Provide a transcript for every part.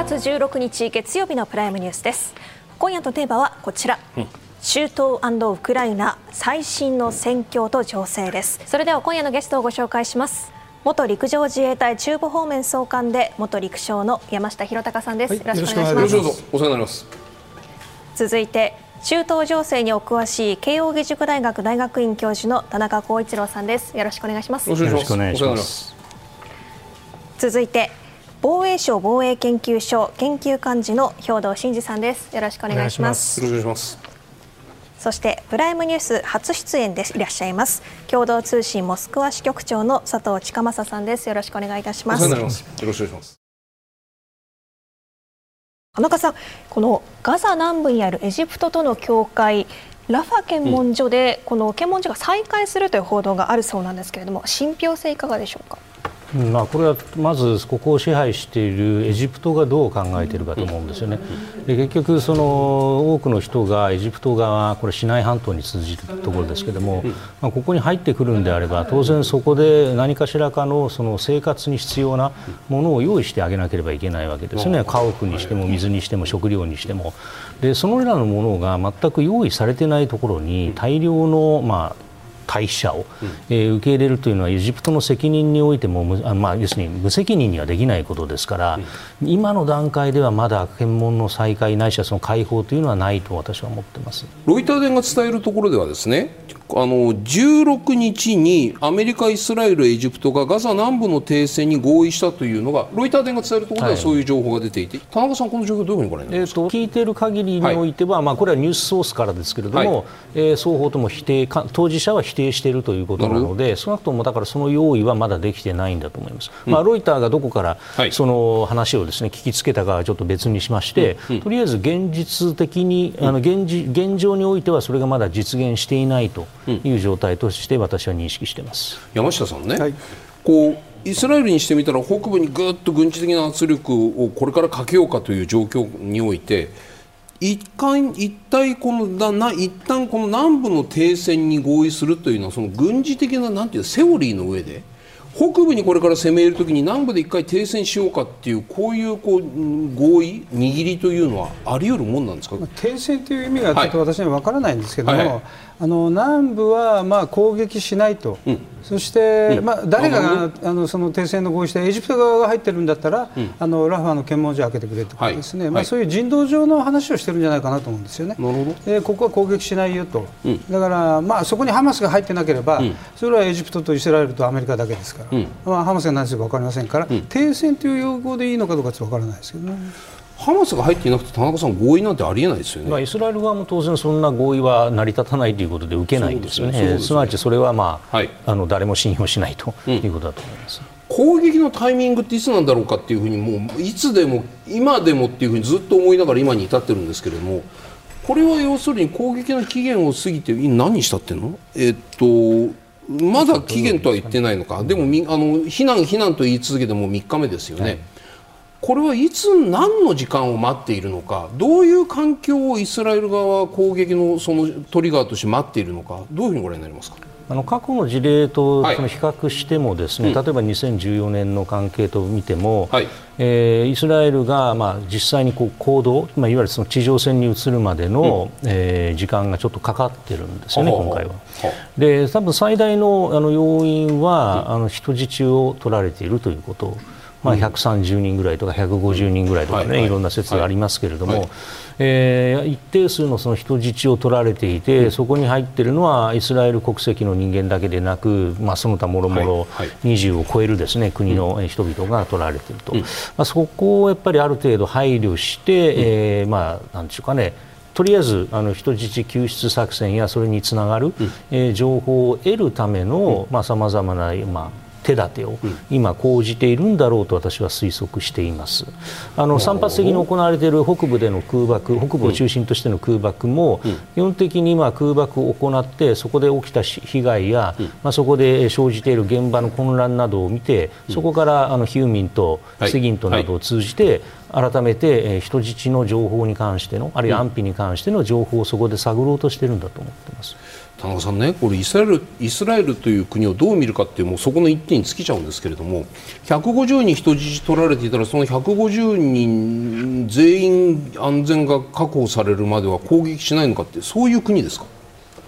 10月16日月曜日のプライムニュースです。今夜のテーマはこちら、うん、中東ウクライナ最新の戦況と情勢です。それでは今夜のゲストをご紹介します。元陸上自衛隊中部方面総監で元陸将の山下博隆さんです、はい、よろしくお願いします。お世話になります。続いて中東情勢にお詳しい慶應義塾大学大学院教授の田中光一郎さんです。よろしくお願いします。よろしくお願いします。続いて防衛省防衛研究所研究幹事の兵藤真二さんです。よろしくお願いします。よろしくお願いします。そしてプライムニュース初出演でいらっしゃいます。共同通信モスクワ支局長の佐藤千佳正さんです。よろしくお願いいたします。よろしくお願いします。田中さん、このガザ南部にあるエジプトとの境界、ラファ検問所で、この検問所が再開するという報道があるそうなんですけれども、信憑性いかがでしょうか？まあ、これはまずここを支配しているエジプトがどう考えているかと思うんですよね、で結局、その多くの人がエジプト側、これ、シナイ半島に通じるところですけれども、まあ、ここに入ってくるんであれば、当然そこで何かしらかのその生活に必要なものを用意してあげなければいけないわけですよね、家屋にしても水にしても食料にしても。でそのらのものが全く用意されてないところに大量の、まあ、退避者を、えー、受け入れるというのはエジプトの責任においてもまあ、要するに無責任にはできないことですから、今の段階ではまだ検問の再開ないしはその解放というのはないと私は思ってます。ロイター電が伝えるところではですねあの16日にアメリカ、イスラエル、エジプトがガザ南部の停戦に合意したというのがロイター電が伝えるところではそういう情報が出ていて、はい、田中さん、この状況どういうふうにご覧になりますか、えーと、聞いている限りにおいては、はい、まあ、これはニュースソースからですけれども、はい、えー、双方とも否定当事者は否定しているということなので少なくともだからその用意はまだできてないんだと思います。うん、まあ、ロイターがどこからその話をですね聞きつけたかはちょっと別にしまして、うん。うん、とりあえず現実的にあの現現状においてはそれがまだ実現していないという状態として私は認識してます。山下さんね、はい、こうイスラエルにしてみたら北部にぐっと軍事的な圧力をこれからかけようかという状況において一貫一体このだな一旦この南部の停戦に合意するというのはその軍事的ななんていうセオリーの上で北部にこれから攻め入るときに南部で一回停戦しようかっていうこういうこう合意握りというのはあり得るもんなんですか？停戦という意味がちょっと私には分からないんですけども、はいはいあの南部はまあ攻撃しないと、うん、そして、うん、まあ、誰があのその停戦の合意してエジプト側が入ってるんだったら、うん、あのラファの検問所を開けてくれとかですね、はい、まあ、そういう人道上の話をしてるんじゃないかなと思うんですよね。えー、ここは攻撃しないよと、だから、まあ、そこにハマスが入ってなければ、それはエジプトとイスラエルとアメリカだけですから、まあ、ハマスが何するか分かりませんから、停戦という用語でいいのかどうか分からないですけどね。ハマスが入っていなくて田中さん合意なんてありえないですよね、まあ、イスラエル側も当然そんな合意は成り立たないということで受けないんですよね、すねすなわちそれは、まあ、はい、あの誰も信用しないということだと思います。うん、攻撃のタイミングっていつなんだろうかっていうふうにもういつでも今でもっていうふうにずっと思いながら今に至ってるんですけれどもこれは要するに攻撃の期限を過ぎて何したってんの？えっとまだ期限とは言ってないのか、でもみあの避難、避難と言い続けても3日目ですよね、はいこれはいつ何の時間を待っているのかどういう環境をイスラエル側は攻撃のそのトリガーとして待っているのかどういうふうにご覧になりますか？あの過去の事例とその比較してもですね、はい、例えば2014年の関係と見ても、はい、えー、イスラエルがまあ実際にこう行動、まあ、いわゆるその地上戦に移るまでの、うん、えー、時間がちょっとかかってるんですよね、今回は。で多分最大のあの要因は、うん、あの人質を取られているということ。まあ、130人ぐらいとか150人ぐらいとかね、はい、いろんな説がありますけれども、はい、えー、一定数のその人質を取られていて、うん、そこに入っているのはイスラエル国籍の人間だけでなく、まあ、その他もろもろ20を超えるです、ね、国の人々が取られていると、うん、まあ、そこをやっぱりある程度配慮して、うん、えー、まあ、なんでしょうかねとりあえずあの人質救出作戦やそれにつながる、うん、えー、情報を得るためのさまざ、まな、まあ手立てを今講じているんだろうと私は推測しています。あの散発的に行われている北部での空爆北部を中心としての空爆も基本的に今空爆を行ってそこで起きた被害や、まあ、そこで生じている現場の混乱などを見てそこからあのヒューミンとセギントなどを通じて改めて人質の情報に関してのあるいは安否に関しての情報をそこで探ろうとしているんだと思っています。田中さんね、これイスラエルイスラエルという国をどう見るかっていうもうそこの一点に尽きちゃうんですけれども150人人質取られていたらその150人全員安全が確保されるまでは攻撃しないのかってそういう国ですか？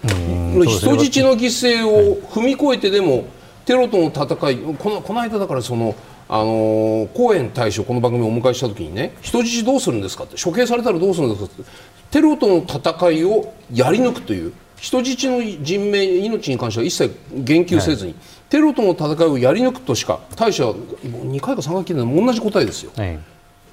人質の犠牲を踏み越えてでもテロとの戦いこのこの間だからそのあのコーエン大使をこの番組をお迎えした時にね人質どうするんですかって処刑されたらどうするんですかってテロとの戦いをやり抜くという人質の人命、命に関しては一切言及せずに、はい、テロとの戦いをやり抜くとしか大使は2回か3回聞いたの同じ答えですよ。はい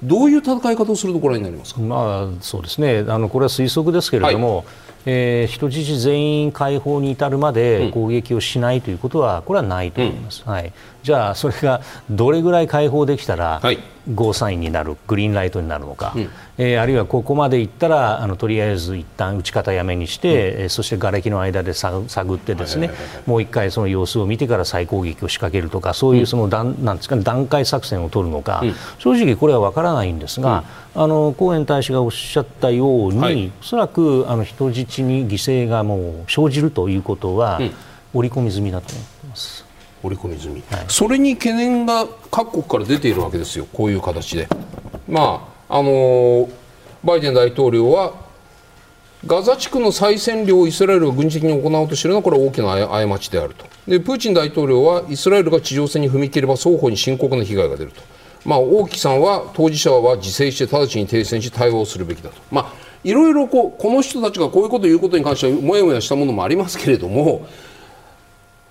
どういう戦い方をするとご覧になりますか、まあ、そうですね。あのこれは推測ですけれども、はい、えー、人質全員解放に至るまで攻撃をしないということは、これはないと思います、うん、はい、じゃあ、それがどれぐらい解放できたら、はい、ゴーサインになる、グリーンライトになるのか、うん、えー、あるいはここまでいったら、あのとりあえず一旦打ち方やめにして、うん、そして瓦礫の間で探ってですね、もう一回その様子を見てから再攻撃を仕掛けるとか、そういうその段、なんですか、ね、段階作戦を取るのか、正直これは分からないんですが、あのコーエン大使がおっしゃったように、はい、おそらくあの人質に犠牲がもう生じるということは、織り込み済みだと思ってます。織り込み済み、はい、それに懸念が各国から出ているわけですよ、こういう形で。まああのー、バイデン大統領はガザ地区の再占領をイスラエルが軍事的に行おうとしているのはこれは大きな過ちであると。でプーチン大統領はイスラエルが地上戦に踏み切れば双方に深刻な被害が出ると、まあ、大木さんは当事者は自制して直ちに停戦し対応するべきだと、まあ、いろいろこうこの人たちがこういうことを言うことに関してはもやもやしたものもありますけれども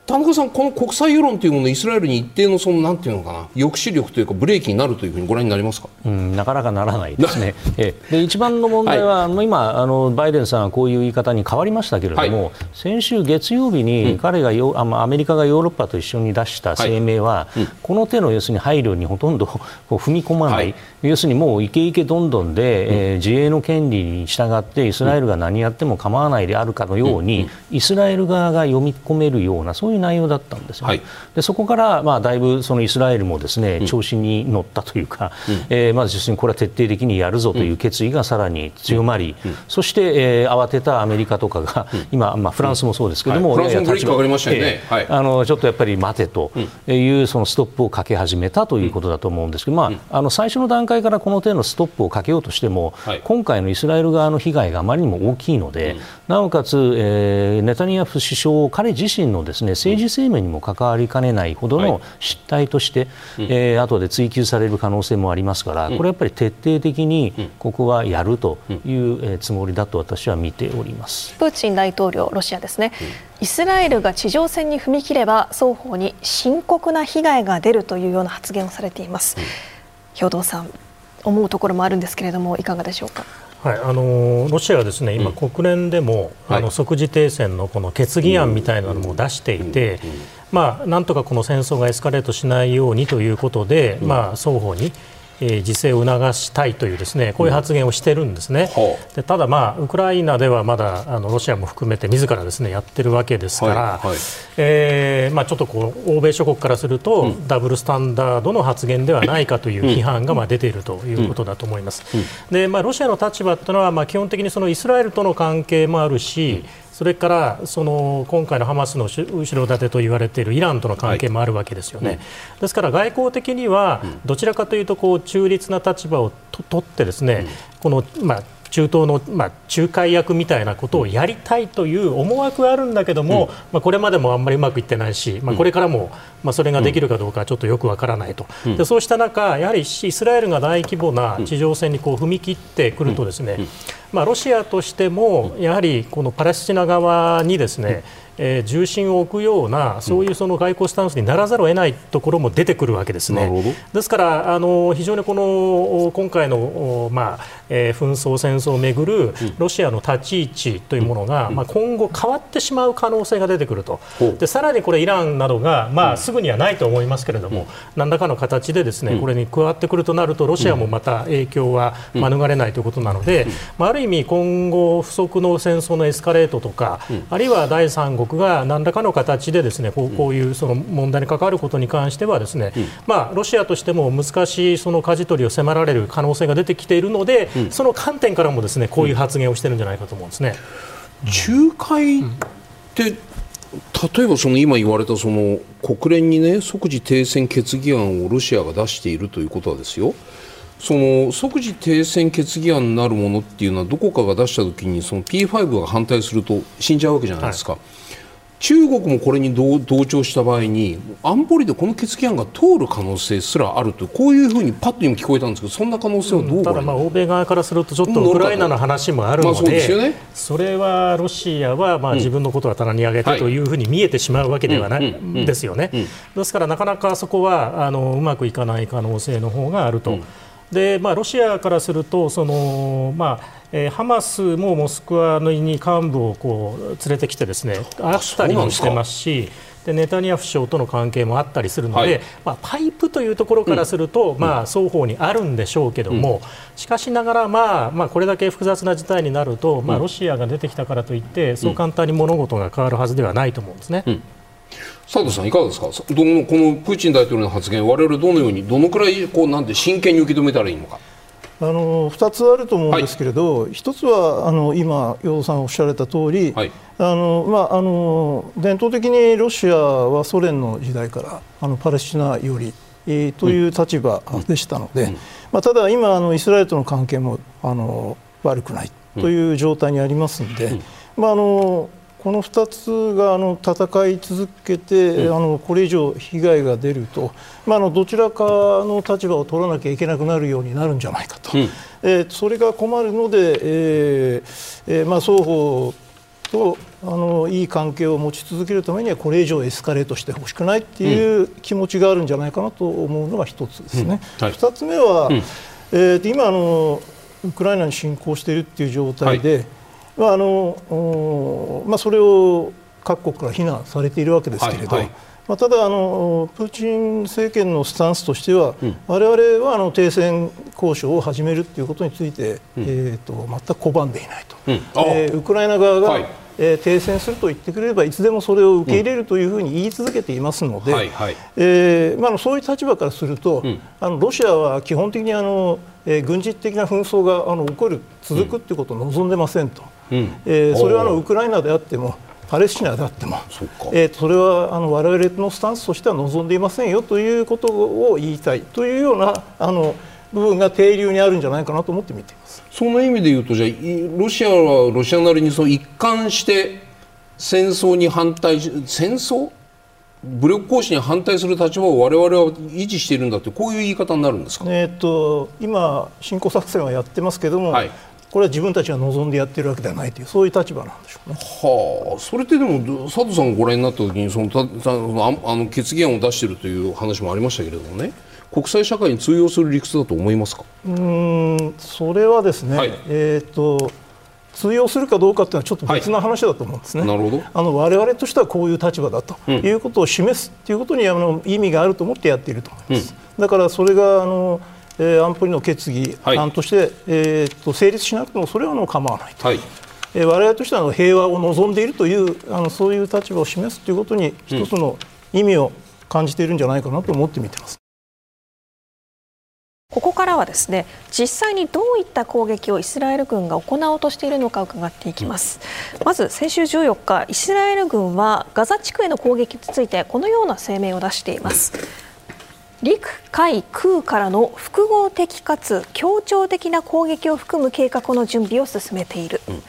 田中さん、この国際世論というものイスラエルに一定のそのなんていうのかな抑止力というかブレーキになるというふうにご覧になりますか、うん、なかなかならないですね。えで一番の問題は、はい、今あのバイデンさんはこういう言い方に変わりましたけれども、はい、先週月曜日に彼がヨ、うん、アメリカがヨーロッパと一緒に出した声明は、はいうん、この手の要するに配慮にほとんど こう踏み込まない、要するにもうイケイケどんどんで、えー、自衛の権利に従ってイスラエルが何やっても構わないであるかのように、イスラエル側が読み込めるようなそういう内容だったんです。よ、はい、でそこから、まあ、だいぶそのイスラエルもですね、調子に乗ったというか、うん、えー、まず実にこれは徹底的にやるぞという決意がさらに強まり、うん。うん、そして、えー、慌てたアメリカとかが、今、まあ、フランスもそうですけれども、はい、フランスも立場上がりましたよね、はい、あのちょっとやっぱり待てというそのストップをかけ始めたということだと思うんですけど、まあ、あの最初の段階からこの手のストップをかけようとしても、今回のイスラエル側の被害があまりにも大きいので、なおかつ、えー、ネタニヤフ首相、彼自身のです、ね、政治生命にも関わりかねないほどの失態として、はい、えー、後で追及される可能性もありますから、うん、これはやっぱり徹底的にここはやるという、えつもりだと私は見ております。プーチン大統領、ロシアですね、イスラエルが地上戦に踏み切れば双方に深刻な被害が出るというような発言をされています。兵藤さん思うところもあるんですけれどもいかがでしょうか？はい、あのロシアはですね今、国連でも、うん、あの即時停戦のこの決議案みたいなのも出していて、まあ、なんとかこの戦争がエスカレートしないようにということで、まあ、双方にえー、自制を促したいというですねこういう発言をしてるんですね、う。ん、でただ、まあ、ウクライナではまだあのロシアも含めて自らですねやってるわけですから、はいはい、えー、まあ、ちょっとこう欧米諸国からすると、うん、ダブルスタンダードの発言ではないかという批判がまあ出ているということだと思います。でまあ、ロシアの立場というのは、まあ、基本的にそのイスラエルとの関係もあるし、それからその今回のハマスの後ろ盾と言われているイランとの関係もあるわけですよね、はいうん、ですから外交的にはどちらかというとこう中立な立場をとってですね、うん、このまあ中東の、まあ、仲介役みたいなことをやりたいという思惑はあるんだけども、うん、まあ、これまでもあんまりうまくいってないし、まあ、これからも、まあ、それができるかどうかちょっとよくわからないと、うん、でそうした中、やはりイスラエルが大規模な地上戦にこう踏み切ってくるとですね、まあ、ロシアとしてもやはりこのパレスチナ側にですね、えー、重心を置くようなそういうその外交スタンスにならざるを得ないところも出てくるわけですね。ですからあの非常にこの今回の、まあえー、紛争、戦争をめぐるロシアの立ち位置というものが、まあ、今後変わってしまう可能性が出てくると。でさらにこれイランなどが、まあ、すぐにはないと思いますけれども、何らかの形でですねこれに加わってくるとなるとロシアもまた影響は免れないということなので、まあ、ある意味今後不測の戦争のエスカレートとか、あるいは第三国国が何らかの形でですねこうこういうその問題に関わることに関してはですね、まあ、ロシアとしても難しいその舵取りを迫られる可能性が出てきているので、その観点からもですねこういう発言をしてるんじゃないかと思うんですね。仲介っで例えばその今言われたその国連にね即時停戦決議案をロシアが出しているということはですよ。その即時停戦決議案になるものっていうのはどこかが出した時にその P5 が反対すると死んじゃうわけじゃないですか。はい中国もこれに同調した場合に安保理でこの決議案が通る可能性すらあるとこういうふうにパッと今聞こえたんですけどそんな可能性はどう、うん、ただまあ欧米側からするとちょっとウクライナの話もあるのでまあそでね、それはロシアはまあ自分のことは棚に上げてというふうに見えてしまうわけではないですよね。ですからなかなかそこはあのうまくいかない可能性の方があると。でまあ、ロシアからするとその、まあえー、ハマスもモスクワに幹部をこう連れてきてですね会ったりもしてますし。でネタニヤフ首相との関係もあったりするので、はい、まあ、パイプというところからすると、うん、まあ、双方にあるんでしょうけども、うん、しかしながら、まあまあ、これだけ複雑な事態になると、まあ、ロシアが出てきたからといって、そう簡単に物事が変わるはずではないと思うんですね。うん佐藤さん、いかがですか、どのこのプーチン大統領の発言、われわれどのように、どのくらいこうなんて真剣に受け止めたらいいのか？あの2つあると思うんですけれど、はい、1つはあの今、洋藤さんおっしゃられた通り、はい、あのまあ、あの伝統的にロシアはソ連の時代からあのパレスチナより、えー、という立場でしたので、うん。うん、まあ、ただ今あの、イスラエルとの関係もあの悪くないという状態にありますので、うん、まあ、あのこの2つがあの戦い続けて、うん、あのこれ以上被害が出ると、まあ、あのどちらかの立場を取らなきゃいけなくなるようになるんじゃないかと、うん、えー、それが困るので、えーえーまあ、双方とあのいい関係を持ち続けるためにはこれ以上エスカレートしてほしくないっていう気持ちがあるんじゃないかなと思うのが1つですね。うん。はい、2つ目は、うん、えー、今あのウクライナに侵攻しているっていう状態で、はい。まああのまあ、それを各国から非難されているわけですけれど、はいはい、まあ、ただあの、プーチン政権のスタンスとしては、われわれはあの停戦交渉を始めるということについて、うん、えーと、全く拒んでいないと、うん、えー、ウクライナ側が、はい、えー、停戦すると言ってくれればいつでもそれを受け入れるというふうに言い続けていますので、はいはい、えー、まあ、そういう立場からすると、うん、あのロシアは基本的にあの、えー、軍事的な紛争があの起こる続くということを望んでませんと。うん、えー、それはあのウクライナであってもパレスチナであってもそ,、えー、それはあの我々のスタンスとしては望んでいませんよということを言いたいというようなあの部分が定流にあるんじゃないかなと思って見ています。その意味で言うとじゃあロシアはロシアなりにその一貫して戦争に反対戦争？武力行使に反対する立場を我々は維持しているんだってこういう言い方になるんですか、えーと、今、侵攻作戦はやってますけども、はい、これは自分たちが望んでやってるわけではないというそういう立場なんでしょうね。はあ、それってでも佐藤さんがご覧になった時にそのたたあの決議案を出しているという話もありましたけれどもね国際社会に通用する理屈だと思いますか？うんそれはですね、はい、えーと、通用するかどうかというのはちょっと別な話だと思うんですね。はい、なるほどあの我々としてはこういう立場だということを示すということにあの意味があると思ってやっていると思います。うん、だからそれがあのえー、安保理の決議案として、はい、えー、と成立しなくてもそれはの構わないと。はいえー、我々としては平和を望んでいるというあのそういう立場を示すということに一つの意味を感じているんじゃないかなと思って見てます。ここからはですね実際にどういった攻撃をイスラエル軍が行おうとしているのか伺っていきます、まず先週14日イスラエル軍はガザ地区への攻撃についてこのような声明を出しています陸海空からの複合的かつ協調的な攻撃を含む計画の準備を進めている、うん、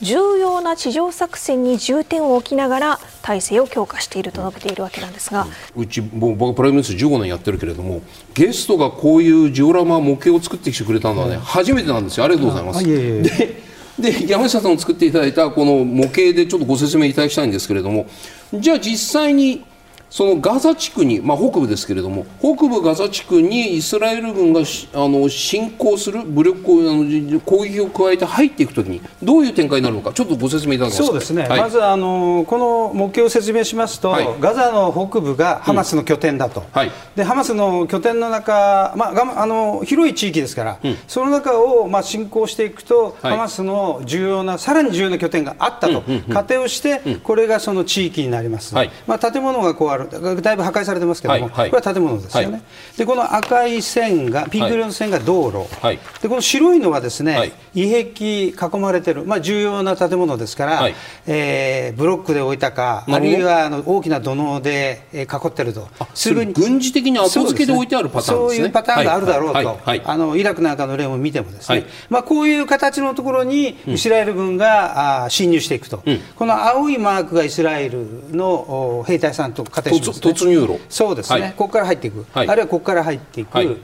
重要な地上作戦に重点を置きながら体制を強化していると述べているわけなんですが、うち僕プライムニュース15年やってるけれどもゲストがこういうジオラマ模型を作ってきてくれたのはね、うん、初めてなんですよ。ありがとうございます。でで山下さんを作っていただいたこの模型でちょっとご説明いただきたいんですけれどもじゃあ実際にそのガザ地区に、まあ、北部ですけれども北部ガザ地区にイスラエル軍があの侵攻する武力あの攻撃を加えて入っていくときにどういう展開になるのかちょっとご説明いただけますか？そうですね、はい、まずあのこの目標を説明しますと、はい、ガザの北部がハマスの拠点だと、うんはい、でハマスの拠点の中、まあ、あの広い地域ですから、うん、その中を、まあ、侵攻していくと、ハマスの重要なさらに重要な拠点があったと、仮定をして、これがその地域になります、まあ、建物が壊ある。だいぶ破壊されてますけども、はいはい、これは建物ですよね、はい、でこの赤い線がピンク色の線が道路、はい、でこの白いのはですね、はい、胃壁囲まれてる、まあ、重要な建物ですから、はい、えー、ブロックで置いたかあるいはあの大きな土のうで囲ってると。すぐに軍事的に後付けで置いてあるパターンですね。そういうパターンがあるだろうと、あのイラクなんかの例も見てもですね、まあ、こういう形のところにイスラエル軍が、うん、あ侵入していくと、うん、この青いマークがイスラエルの兵隊さんと仮定します、ね、突入路。そうですね、ここから入っていく、あるいはここから入っていく、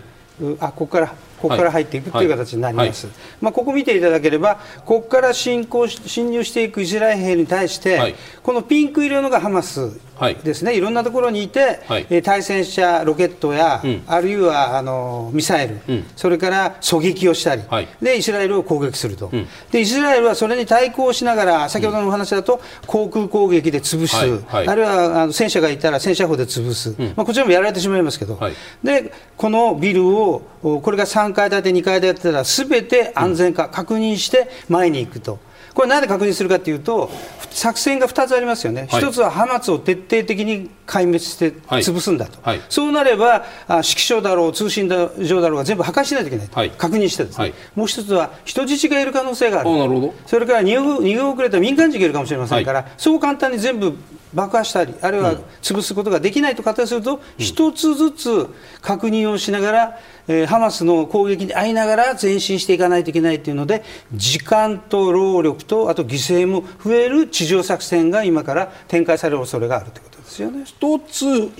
あここからここから入っていくという形になります、まあ、ここ見ていただければ、ここから侵攻侵入していくイスラエル兵に対して、はい、このピンク色のがハマスですね、い、ろんなところにいて、はい、対戦車ロケットや、うん、あるいはあのミサイル、うん、それから狙撃をしたり、でイスラエルを攻撃すると、うん、で、イスラエルはそれに対抗しながら、先ほどのお話だと、航空攻撃で潰す、あるいはあの戦車がいたら戦車砲で潰す、まあ、こちらもやられてしまいますけど、でこのビルを、これが3階建て、2階建てだら、すべて安全か確認して前に行くと。これ、なんで確認するかというと、作戦が2つありますよね、はい、1つはハマスを徹底的に壊滅して潰すんだと、はい。はい、そうなれば、指揮所だろう、通信上だろうが全部破壊しないといけない。と、確認してですね、もう1つは人質がいる可能性がある、それから逃げ遅れた民間人がいるかもしれませんから、そう簡単に全部爆破したり、あるいは潰すことができないと仮定すると、一つずつ確認をしながら、えー、ハマスの攻撃に遭いながら前進していかないといけないというので、時間と労力と、あと犠牲も増える地上作戦が今から展開される恐れがあるということですよね。一つ、はい、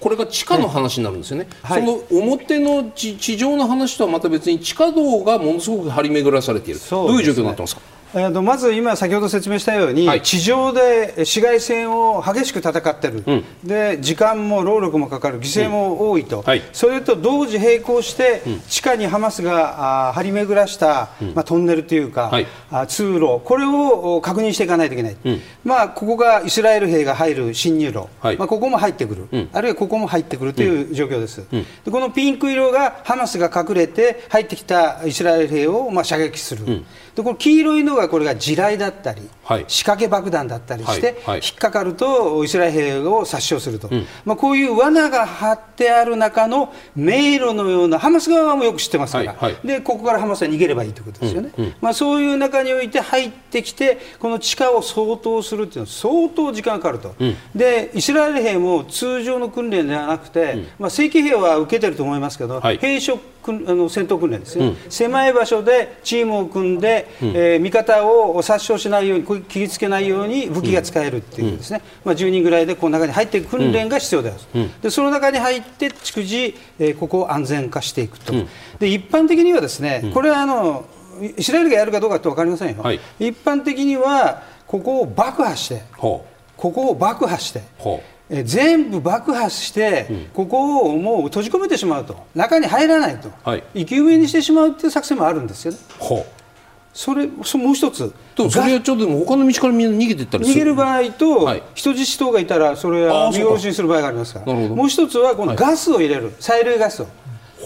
これが地下の話になるんですよね、はい、その表の地上の話とはまた別に地下道がものすごく張り巡らされている、どういう状況になってますか？えー、まず今、先ほど説明したように、はい、地上で紫外線を激しく戦ってる、うん、で時間も労力もかかる、犠牲も多いと、うん。はい、それと同時並行して、うん、地下にハマスがあ張り巡らした、まあ、トンネルというか、はい、あ通路、これを確認していかないといけない、まあ、ここがイスラエル兵が入る侵入路、まあ、ここも入ってくる、あるいはここも入ってくるという状況です、でこのピンク色がハマスが隠れて入ってきたイスラエル兵をまあ射撃する。でこの黄色いのがこれが地雷だったり、はい、仕掛け爆弾だったりして、はい。はい、引っかかるとイスラエル兵を殺傷すると、うん、まあ、こういう罠が張ってある中の迷路のようなハマス側もよく知ってますから、でここからハマスは逃げればいいということですよね、うん。うん、まあ、そういう中において入ってきてこの地下を掃討するっていうのは相当時間がかかると、うん、でイスラエル兵も通常の訓練ではなくて、まあ、正規兵は受けてると思いますけど、兵所あの戦闘訓練ですね、狭い場所でチームを組んでうん、えー、味方を殺傷しないように切りつけないように武器が使えるっていうですね、まあ、10人ぐらいでこの中に入っていく訓練が必要である、でその中に入って逐次、えー、ここを安全化していくと、で一般的にはですねこれはあのイスラエルがやるかどうかって分かりませんよ、はい、一般的にはここを爆破してここを爆破してえ全部爆破して、うん、ここをもう閉じ込めてしまうと。中に入らないと、はい、生き埋めにしてしまうという作戦もあるんですよね。それそもう一つ。とそれはちょっと他の道からみんな逃げていったり逃げる場合と、はい、人質等がいたらそれは見殺しにする場合がありますから。もう一つはこのガスを入れる、催涙ガスを。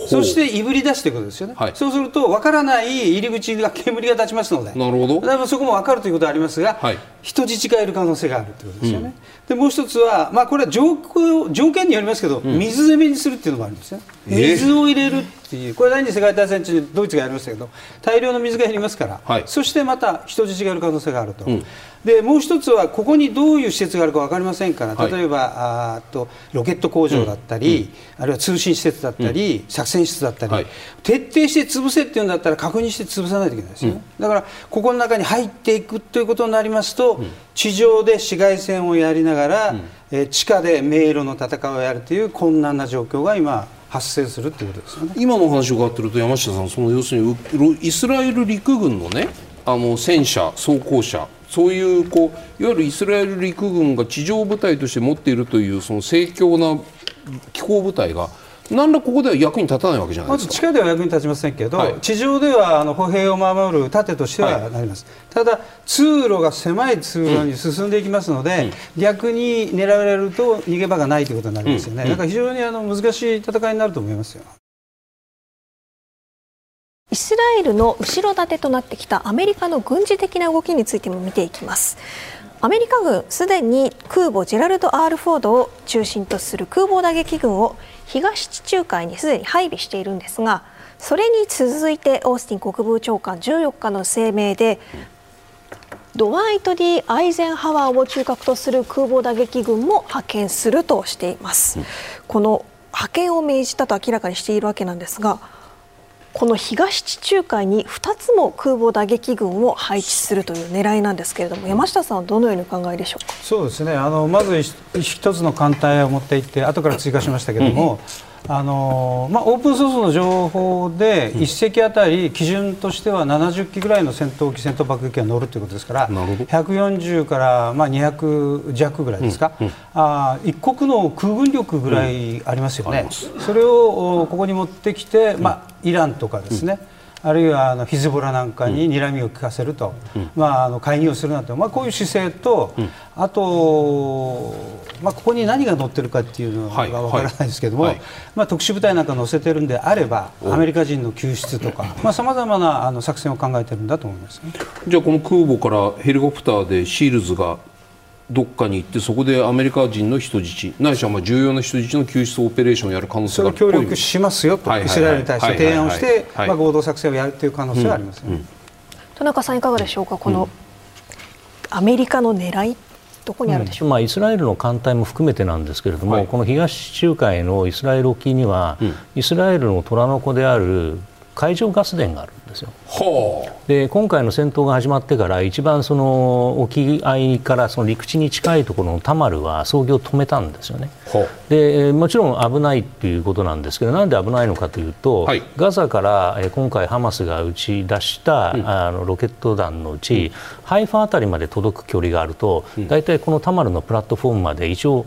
そしていぶり出すということですよね、はい、そうすると分からない入り口が煙が立ちますので、なるほど。だからそこも分かるということはありますが、はい、人質がいる可能性があるということですよね、うん、でもう一つは、まあ、これは条条件によりますけど、うん、水攻めにするっていうのもあるんですね、水を入れるっていう、これ、第二次世界大戦中にドイツがやりましたけど、大量の水が減りますから、はい、そしてまた人質がいる可能性があると。うん。でもう一つはここにどういう施設があるか分かりませんか。ら例えば、はい、あとロケット工場だったり、うん、あるいは通信施設だったり、うん、作戦室だったり、はい、徹底して潰せっていうんだったら確認して潰さないといけないですよだからここの中に入っていくということになりますと、地上で市街戦をやりながら、え地下で迷路の戦いをやるという困難な状況が今発生するということですよね。今のお話を伺っていると山下さんその要するにイスラエル陸軍のねあの戦車装甲車そういうこういわゆるイスラエル陸軍が地上部隊として持っているというその盛況な機構部隊が何らここでは役に立たないわけじゃないですか？まず地下では役に立ちませんけど、はい、地上ではあの歩兵を守る盾としてはなります、はい、ただ、通路が狭い通路に進んでいきますので、うん、逆に狙われると逃げ場がないということになりますよね、うん、だから非常にあの難しい戦いになると思いますよ。イスラエルの後ろ盾となってきたアメリカの軍事的な動きについても見ていきます。アメリカ軍すでに空母ジェラルド・アール・フォードを中心とする空母打撃軍を東地中海にすでに配備しているんですがそれに続いてオースティン国防長官14日の声明でドワイト・ディ・アイゼンハワーを中核とする空母打撃軍も派遣するとしています。この派遣を命じたと明らかにしているわけなんですがこの東地中海に2つも空母打撃軍を配置するという狙いなんですけれども山下さんはどのようにお考えでしょうか？そうですね。あのまず1つの艦隊を持っていって後から追加しましたけれども、あのまあ、オープンソースの情報で1隻あたり基準としては70機ぐらいの戦闘機、戦闘爆撃機が乗るということですから140からまあ200弱ぐらいですか、うんうん、あ一国の空軍力ぐらいありますよね、うん、それをここに持ってきて、まあ、イランとかですね、あるいはあのヒズボラなんかに睨みを利かせると、うん、まあ、あの介入をするなと、まあ、こういう姿勢と、うん、あと、まあ、ここに何が載ってるかっていうのがわからないですけども、はい。はい、まあ、特殊部隊なんか載せてるんであればアメリカ人の救出とかさまざ、まなあの作戦を考えてるんだと思います、ね、じゃあこの空母からヘリコプターでシールズがどっかに行ってそこでアメリカ人の人質ないしはまあ重要な人質の救出オペレーションをやる可能性が協力しますよと、イスラエルに対して提案をして、まあ、合同作戦をやるという可能性はあります、ね。うん。うん、田中さんいかがでしょうか？この、アメリカの狙いどこにあるでしょう、うん、まあ、イスラエルの艦隊も含めてなんですけれども、はい、この東地中海のイスラエル沖には、イスラエルの虎の子である海上ガス田があるんですよ。で今回の戦闘が始まってから一番その沖合からその陸地に近いところのタマルは操業を止めたんですよね。でもちろん危ないということなんですけどなんで危ないのかというと、はい、ガザから今回ハマスが打ち出した、うん、あのロケット弾のうち、うん、ハイファあたりまで届く距離があると、うん、大体このタマルのプラットフォームまで一応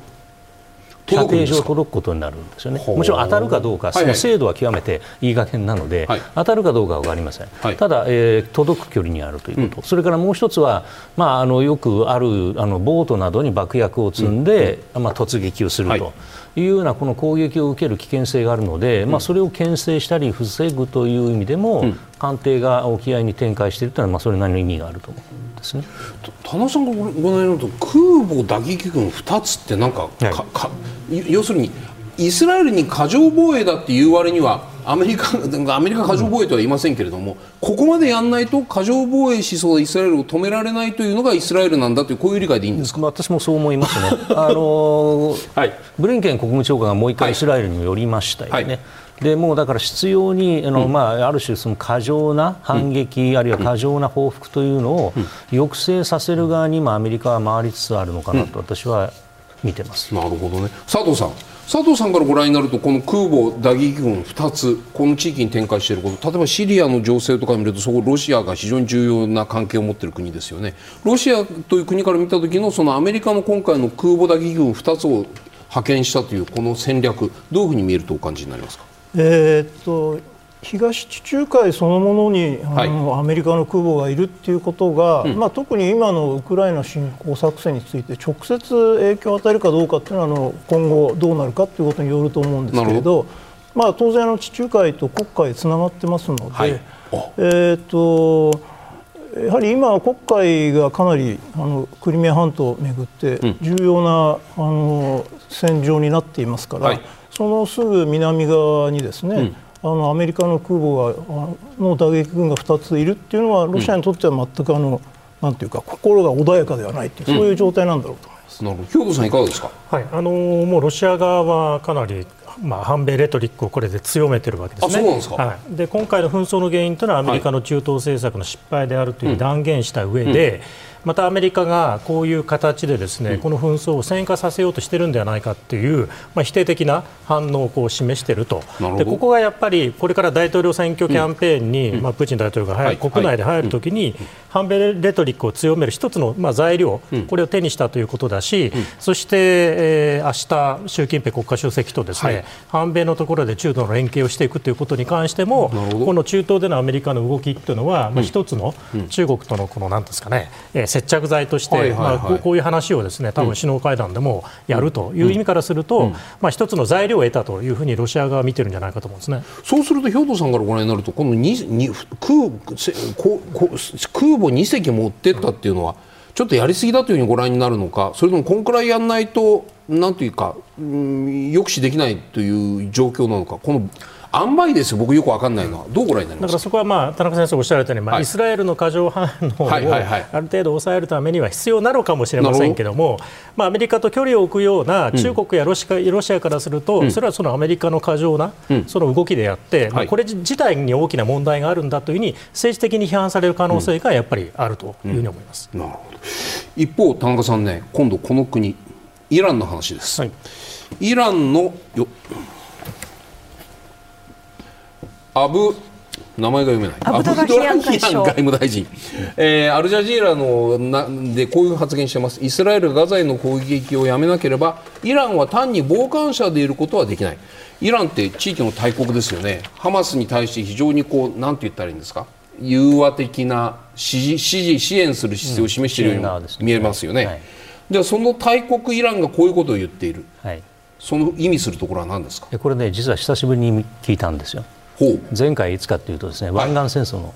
射程上届くことになるんですよね、もちろん当たるかどうか、その精度は極めていい加減なので、はい、当たるかどうかは分かりません、はい、ただ、えー、届く距離にあるということ、うん、それからもう一つは、まあ、あのよくあるあのボートなどに爆薬を積んで、うん、まあ、突撃をすると。はいいうようなこの攻撃を受ける危険性があるので、うん、まあ、それを牽制したり防ぐという意味でも、うん、艦艇が沖合に展開しているというのは、まあ、それなりの意味があると思うんですね。田中さんがご覧になると空母打撃群2つってなんかはい、か要するにイスラエルに過剰防衛だっていう割にはアメリカアメリカ過剰防衛とは言いませんけれども、ここまでやらないと過剰防衛しそうなイスラエルを止められないというのがイスラエルなんだというこういう理解でいいんですか？私もそう思いますね、あのはい、ブリンケン国務長官がもう一回イスラエルに寄りましたよね。はい。はいでもうだから必要にあの、うん、まあ、ある種その過剰な反撃、うん、あるいは過剰な報復というのを抑制させる側に今アメリカは回りつつあるのかなと私は見てます、なるほどね。佐藤さん佐藤さんからご覧になるとこの空母打撃群2つこの地域に展開していること例えばシリアの情勢とか見るとそこロシアが非常に重要な関係を持っている国ですよね。ロシアという国から見た時のそのアメリカの今回の空母打撃群2つを派遣したというこの戦略どういうふうに見えるとお感じになりますか？えー、っと東地中海そのものにあの、はい、アメリカの空母がいるということが、うん、まあ、特に今のウクライナ侵攻作戦について直接影響を与えるかどうかというのはあの今後どうなるかということによると思うんですけれどまあ、当然の地中海と黒海つながってますので、はい、えーとやはり今、黒海がかなりあのクリミア半島をめぐって重要な、うん、あの戦場になっていますから、はい、そのすぐ南側にですね、うんあのアメリカの空母がの打撃軍が2ついるっていうのはロシアにとっては全くあの、なんていうか心が穏やかではないっていう、そういう状態なんだろうと思います。なるほど。兵頭さんいかがですか？はい。あのもうロシア側はかなりまあ、反米レトリックをこれで強めてるわけですね。はい、で今回の紛争の原因というのはアメリカの中東政策の失敗であるという断言した上で、またアメリカがこういう形でですね、この紛争を戦火させようとしているんではないかという、まあ、否定的な反応をこう示しているとでここがやっぱりこれから大統領選挙キャンペーンに、まあ、プーチン大統領が入る、国内で入るときに、反米レトリックを強める一つの、まあ、材料、これを手にしたということだし、そして、えー、明日習近平国家主席とですね、反米のところで中東の連携をしていくということに関してもこの中東でのアメリカの動きというのは、まあ、一つの中国とのこのなんですかね、えー、接着剤として、まあ、こういう話をですね多分首脳会談でもやるという意味からすると、まあ、一つの材料を得たというふうにロシア側は見てるんじゃないかと思うんですね。そうすると兵頭さんからご覧になるとこの空空空母2隻持ってったっていうのは、ちょっとやりすぎだというふうにご覧になるのかそれともこんくらいやらないとなんというか、うん、抑止できないという状況なのかこの塩梅ですよ、僕よく分かんないのは、どうご覧になりだからそこは、まあ、田中先生おっしゃられたように、まあ、はい、イスラエルの過剰反応をある程度抑えるためには必要なのかもしれませんけれども、まあ、アメリカと距離を置くような中国やロシア,、ロシアからすると、うん、それはそのアメリカの過剰なその動きであって、うん、まあ、これ自体に大きな問題があるんだというふうに、政治的に批判される可能性がやっぱりあるというふうに思います、なるほど。一方、田中さんね、今度、この国、イランの話です。はい、イランのよアブ名前が読めない。アブドラヒアン外務大臣、えー、アルジャジーラのなでこういう発言してます。イスラエルがガザへの攻撃をやめなければイランは単に傍観者でいることはできない。イランって地域の大国ですよね。ハマスに対して非常にこうなんて言ったらいいんですか？融和的な支持支持支援する姿勢を示しているように見えますよね、うんはい、ではその大国イランがこういうことを言っている、はい、その意味するところは何ですか？これね実は久しぶりに聞いたんですよ前回いつかというとですね湾岸戦争の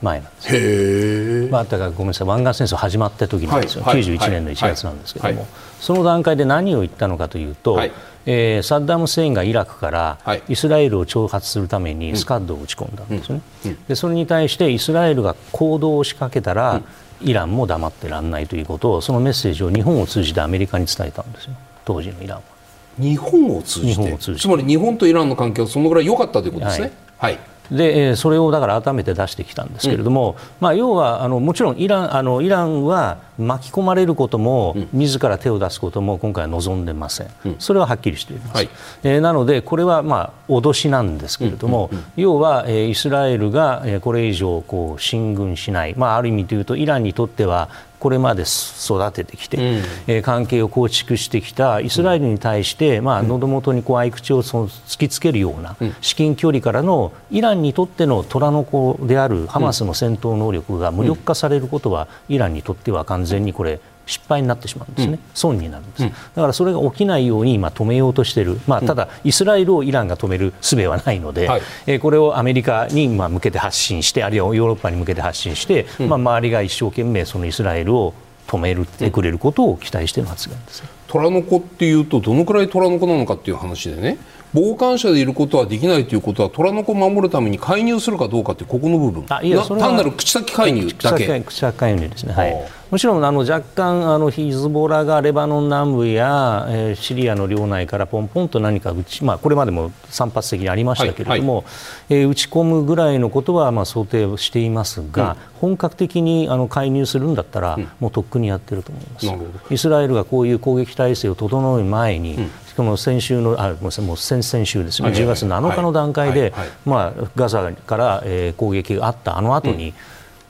前なんですよ、まあ、だからごめんなさい湾岸戦争始まった時なんですよ、はい、91年の1月なんですけども、はい、その段階で何を言ったのかというと、はい、えー、サッダム・フセインがイラクからイスラエルを挑発するためにスカッドを打ち込んだんですね、うん。うん、でそれに対してイスラエルが行動を仕掛けたら、イランも黙ってらんないということをそのメッセージを日本を通じてアメリカに伝えたんですよ。当時のイランは。日本を通じて。つまり日本とイランの関係はそのぐらい良かったということですね。はい、はい。でそれをだから改めて出してきたんですけれども、うん、まあ、要はあのもちろんイランあのイランは巻き込まれることも、うん、自ら手を出すことも今回は望んでません、うん、それははっきりしています、はい、えー、なので、これはまあ脅しなんですけれども、要は、えー、イスラエルが、えー、これ以上こう進軍しない、まあ、ある意味でいうとイランにとってはこれまで育ててきて、うん、えー、関係を構築してきたイスラエルに対して、まあ、喉元にこう合口をその突きつけるような至近距離からのイランにとっての虎の子であるハマスの戦闘能力が無力化されることは、イランにとっては完全にこれ失敗になってしまうんですね、うん、損になるんです、うん、だからそれが起きないように今止めようとしている、まあ、ただ、イスラエルをイランが止める術はないので、はい、えー、これをアメリカにまあ向けて発信してあるいはヨーロッパに向けて発信して、うん、まあ、周りが一生懸命そのイスラエルを止めるてくれることを期待しての発言です。虎の子っていうとどのくらい虎の子なのかっていう話でね。傍観者でいることはできないということは虎の子を守るために介入するかどうかってここの部分。あいや単なる口先介入だけ。口先介入ですね、はい、もちろんあの若干あのヒズボラがレバノン南部や、えー、シリアの領内からポンポンと何か打ち、まあ、これまでも散発的にありましたけれども、はいはい、えー、打ち込むぐらいのことはまあ想定していますが、うん、本格的にあの介入するんだったら、うん、もうとっくにやってると思います。イスラエルがこういう攻撃体制を整う前に、うん。この先週のあもう先々週ですね、10月7日の段階で、まあ、ガザから、えー、攻撃があったあの後に、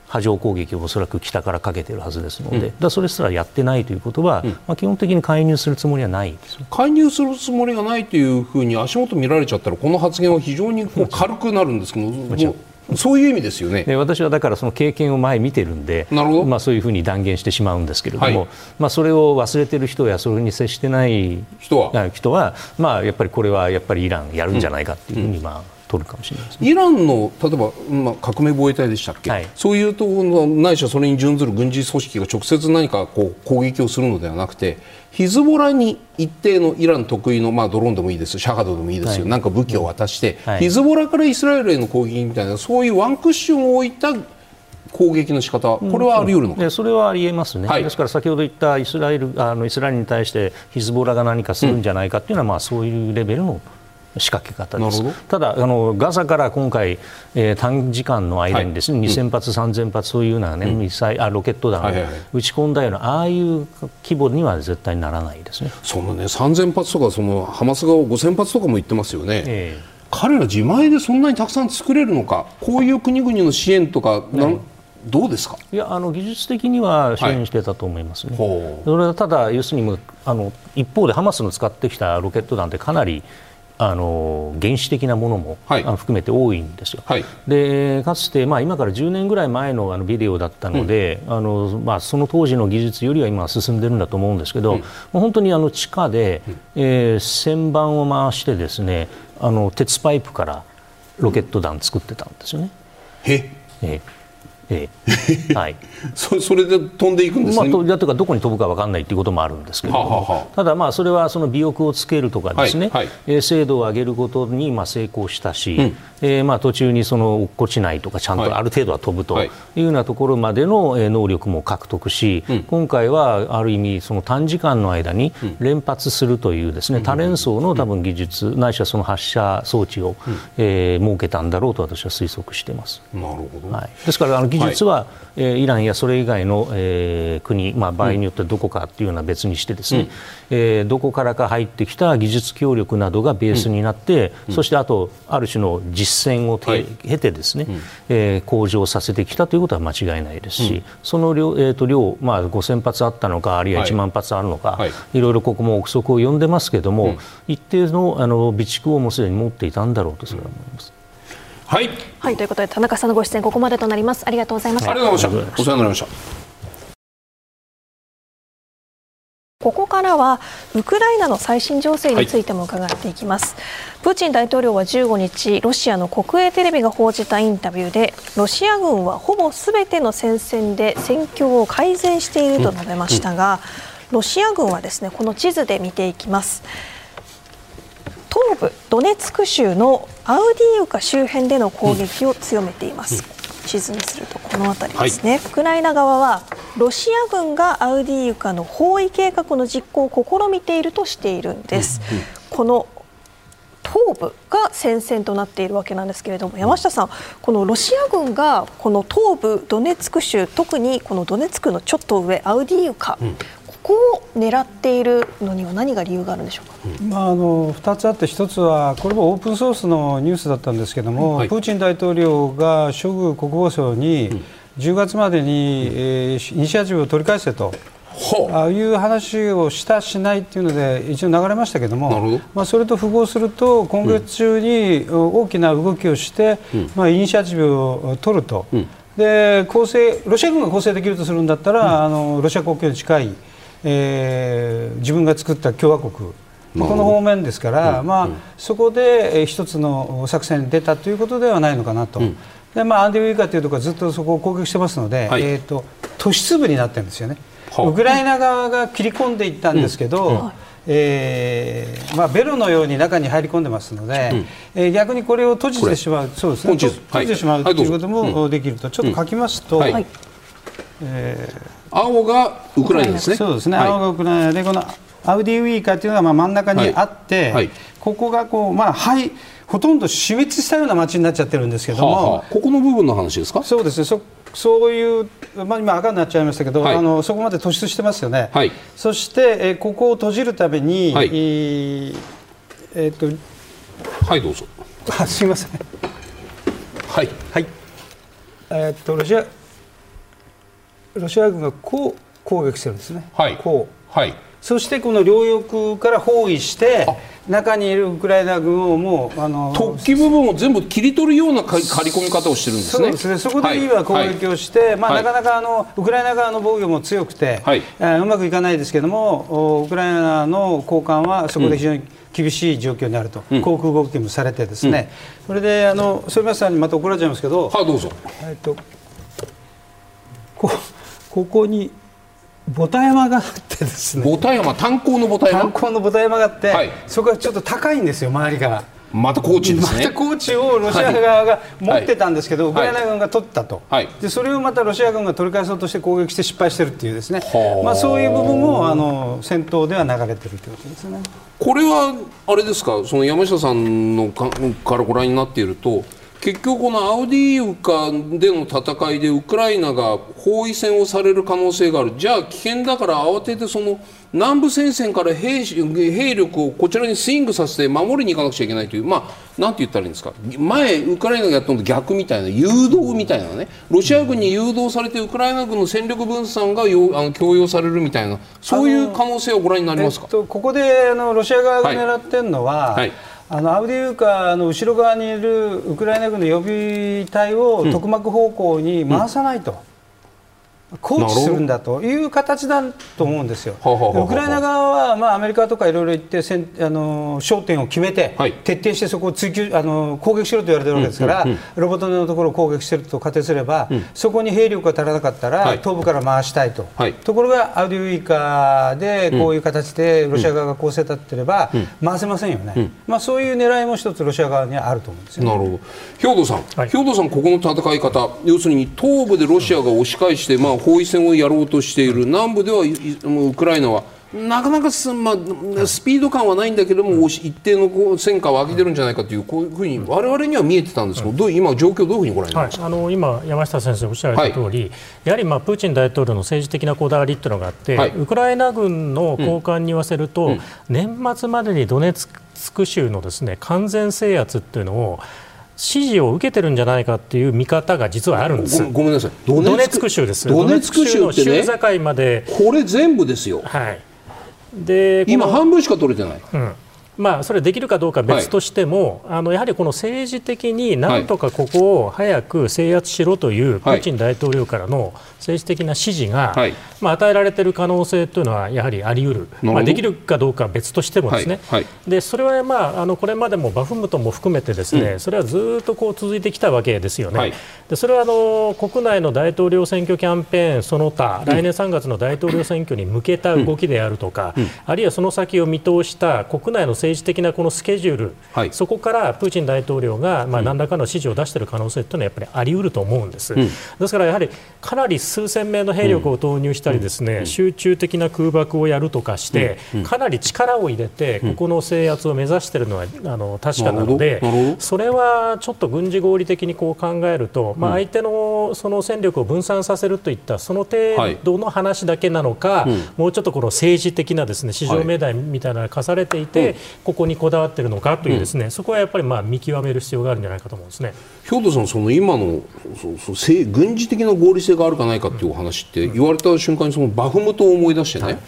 波状攻撃をおそらく北からかけているはずですので、うん、だそれすらやってないということは、うん、まあ、基本的に介入するつもりはないです、介入するつもりがないというふうに足元見られちゃったらこの発言は非常にこう軽くなるんですけどそういう意味ですよね。で私はだからその経験を前見てるんでなるほど、まあ、そういうふうに断言してしまうんですけれども、はい、まあ、それを忘れてる人やそれに接してない人は？人は、まあ、やっぱりこれはやっぱりイランやるんじゃないかっていうふうに、まあ、うん取るかもしれない、ね、イランの例えば、まあ、革命防衛隊でしたっけ、はい、そういうところないしはそれに準ずる軍事組織が直接何かこう攻撃をするのではなくてヒズボラに一定のイラン得意の、まあ、ドローンでもいいですシャハドでもいいですよ、はい、なんか武器を渡して、はい、ヒズボラからイスラエルへの攻撃みたいなそういうワンクッションを置いた攻撃の仕方これはあり得るのか、うん、それはありえますね、はい、ですから先ほど言ったイスラエルあのイスラエルに対してヒズボラが何かするんじゃないかっていうのは、うん、まあ、そういうレベルの仕掛け方です。ただあの、ガザから今回、えー、短時間の間にですね、はい、2000発、3000発そういうような、ね、ミサイあロケット弾を撃ち込んだような、ああいう規模には絶対ならないですね。そのね3000発とかそのハマス側5000発とかも言ってますよね。えー彼ら自前でそんなにたくさん作れるのか、こういう国々の支援とか、ね、どうですか？いやあの技術的には支援してたと思いますね、はい、それはただ、要するにあの一方でハマスの使ってきたロケット弾ってかなりあの原始的なものも、はい、含めて多いんですよ。はい、でかつて、まあ、今から10年ぐらい前のあのビデオだったので、うん、あのまあ、その当時の技術よりは今進んでるんだと思うんですけど、うん、本当にあの地下で、うん、えー、旋盤を回してですねあの鉄パイプからロケット弾作ってたんですよね。ええええ。はい、そそれで飛んでいくんですね、まあ、だとかどこに飛ぶか分からないということもあるんですけれども、ははただ、まあ、それはその尾翼をつけるとかですね、はいはい、精度を上げることにまあ成功したし、うん、えー、まあ途中にその落っこちないとかちゃんとある程度は飛ぶとい。うようなところまでの能力も獲得し、うん、今回はある意味その短時間の間に連発するというですね、多連装の多分技術、ないしはその発射装置を、うん、えー、設けたんだろうと私は推測しています。なるほど、はい、ですからあの技術は、はい、えー、イランやそれ以外の、えー、国、まあ、場合によってどこかというような別にしてですね、うん、えー、どこからか入ってきた技術協力などがベースになって、うん、そしてあとある種の実践を経てですね、はい、えー、向上させてきたということは間違いないですし、うん、その量,、えーと、量、まあ、5000発あったのかあるいは1万発あるのか、はい、いろいろここも憶測を呼んでますけれども、一定のあの備蓄をもうすでに持っていたんだろうとそれは思います。はい、はい、ということで田中さんのご出演ここまでとなります。ありがとうございました。ありがとうございました。お世話になりました。ここからはウクライナの最新情勢についても伺っていきます、はい、プーチン大統領は15日ロシアの国営テレビが報じたインタビューでロシア軍はほぼすべての戦線で戦況を改善していると述べましたが、ロシア軍はですねこの地図で見ていきます東部ドネツク州のアウディーウカ周辺での攻撃を強めています、うん、地図にするとこの辺りですね、はい、ウクライナ側はロシア軍がアウディーウカの包囲計画の実行を試みているとしているんです、うんうん、この東部が戦線となっているわけなんですけれども山下さん、このロシア軍がこの東部ドネツク州特にこのドネツクのちょっと上アウディーウカ、こを狙っているのには何が理由があるんでしょうか、まあ、あの2つあって、1つはこれもオープンソースのニュースだったんですけども、はい、プーチン大統領がショグ国防相に10月までに、えー、イニシアチブを取り返せと。ああいう話をしたしないっていうので一応流れましたけどもまあ、それと符合すると今月中に大きな動きをして、うん、まあ、イニシアチブを取ると、うん、で攻勢ロシア軍が攻勢できるとするんだったら、うん、あのロシア国境に近いえー、自分が作った共和国。この方面ですから、うん、まあ、うん、そこで一つの作戦に出たということではないのかなと、うん、でまあ、アンディ・ウィーカーというところはずっとそこを攻撃してますので、はい、えーと、都市部になってるんですよね、ウクライナ側が切り込んでいったんですけど、えーまあ、ベロのように中に入り込んでますので、うん、えー、逆にこれを閉じてしまうそうですね。閉じてしまう、ということもできると、ちょっと書きますと、はい、えー青がウクライナですね。そうですね。はい、青がウクライナでこのアウディウィーカーというのがまあ真ん中にあって、はいはい、ここがこうまあはいほとんど死滅したような街になっちゃってるんですけども、はあはあ、ここの部分の話ですか？そうですね。そそういう、まあ、今赤になっちゃいましたけど、あのそこまで突出してますよね。そして、えここを閉じるために、はい、えー、えー、っとはいどうぞ。あすみません。はいはい。えー、っとロシアロシア軍がこう攻撃してるんですね、はい、こう、はい、そしてこの両翼から包囲して中にいるウクライナ軍をもうあの突起部分を全部切り取るような刈り込み方をしてるんですね。そうですね。そこで今攻撃をして、はい、まあ、なかなかあのウクライナ側の防御も強くて、はい、えー、うまくいかないですけどもウクライナの高官はそこで非常に、厳しい状況にあると、うん、航空動きもされてですね、うん、それであの反町さんにまた怒られちゃいますけど、はい、どうぞ。えっとこうここにボタ山があってですね。ボタ山炭鉱のボタ山炭鉱のボタ山があって、はい、そこがちょっと高いんですよ周りからまた高知ですね。また高知をロシア側が持ってたんですけど、はい、ウクライナ軍が取ったと、はい、でそれをまたロシア軍が取り返そうとして攻撃して失敗してるっていうですね、まあ、そういう部分もあの戦闘では流れてるということですね。これはあれですか？その山下さんのかからご覧になっていると結局このアウディーウカでの戦いでウクライナが包囲戦をされる可能性がある。じゃあ危険だから慌ててその南部戦線から兵兵力をこちらにスイングさせて守りに行かなくちゃいけないという。まあなんて言ったらいいんですか？前ウクライナがやったのと逆みたいな誘導みたいな。ねロシア軍に誘導されてウクライナ軍の戦力分散がよあの強要されるみたいなそういう可能性をご覧になりますか、えっと、ここであのロシア側が狙ってるのは、はい。はいあのアウディーウカの後ろ側にいるウクライナ軍の予備隊を特幕方向に回さないと、放置するんだという形だと思うんですよ。ウクライナ側は、まあ、アメリカとかいろいろ言ってせんあの焦点を決めて、はい、徹底してそこを追求あの攻撃しろと言われてるわけですから、うんうんうん、ロボットのところを攻撃してると仮定すれば、うん、そこに兵力が足らなかったら、はい、東部から回したいと、はい、ところがアウディウイカでこういう形でロシア側が攻勢立ってれば、回せませんよね、うん、まあ、そういう狙いも一つロシア側にはあると思うんですよ、ね、なるほど。兵頭さん、兵頭さん、ここの戦い方要するに東部でロシアが押し返して、まあ、包囲戦をやろうとしている。南部ではウクライナはなかなかス,、まあ、スピード感はないんだけども、一定の戦果を上げてるんじゃないかというこういうふうに我々には見えてたんですけど、どう今、状況どういうふうにご覧になりますか、はい、あの今、山下先生おっしゃられた通り、はい、やはりまあプーチン大統領の政治的なこだわりというのがあって、はい、ウクライナ軍の高官に言わせると、うん、年末までにドネツク州のですね完全制圧っていうのを支持を受けてるんじゃないかっていう見方が実はあるんです。ごめんなさい。ドネツク州。です。ドネツク州ってね。州境まで。これ全部ですよ。はい。で今半分しか取れてない、うん。まあ、それできるかどうか別としても、はい、あのやはりこの政治的になんとかここを早く制圧しろというプーチン大統領からの政治的な指示が、はい、まあ、与えられている可能性というのはやはりあり得る、まあ、できるかどうかは別としてもですね、はい、でそれは、まあ、あのこれまでもバフムトも含めてですね、うん、それはずっとこう続いてきたわけですよね。でそれはあの国内の大統領選挙キャンペーンその他、来年3月の大統領選挙に向けた動きであるとか、うん。うん、あるいはその先を見通した国内の政治的なこのスケジュール、そこからプーチン大統領が、まあ、何らかの指示を出している可能性というのはやっぱりあり得ると思うんです。ですからやはりかなり数千名の兵力を投入したりですね、集中的な空爆をやるとかして、かなり力を入れてここの制圧を目指しているのはあの確かなのでそれはちょっと軍事合理的にこう考えると、まあ、相手のその戦力を分散させるといったその程度の話だけなのか、もうちょっとこの政治的なですね市場命題みたいなのが課されてい。て、ここにこだわっているのかというですね、そこはやっぱりまあ見極める必要があるんじゃないかと思うんですね。兵頭さんその今のそそ軍事的な合理性があるかないかっていうお話って言われた瞬間にそのバフムトを思い出してね、はい、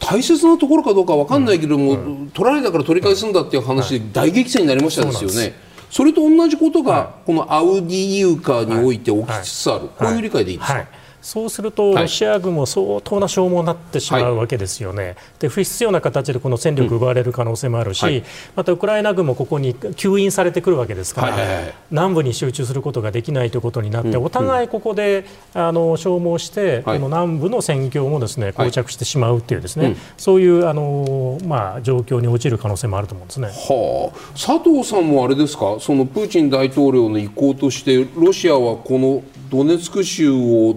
大切なところかどうか分かんないけども、うん、取られたから取り返すんだっていう話で大激戦になりましたですよね。それと同じことが、このアウディイウカにおいて起きつつある、こういう理解でいいですか、そうすると、ロシア軍も相当な消耗になってしまうわけですよね、はい、で不必要な形でこの戦力奪われる可能性もあるし、うんはい、またウクライナ軍もここに吸引されてくるわけですから、はいはいはい、南部に集中することができないということになって、うん、お互いここであの消耗して、この南部の戦況もですね膠着してしまうというですね、はい、そういうあの、まあ、状況に陥る可能性もあると思うんですね、はあ、佐藤さんもあれですか？そのプーチン大統領の意向としてロシアはこのドネツク州を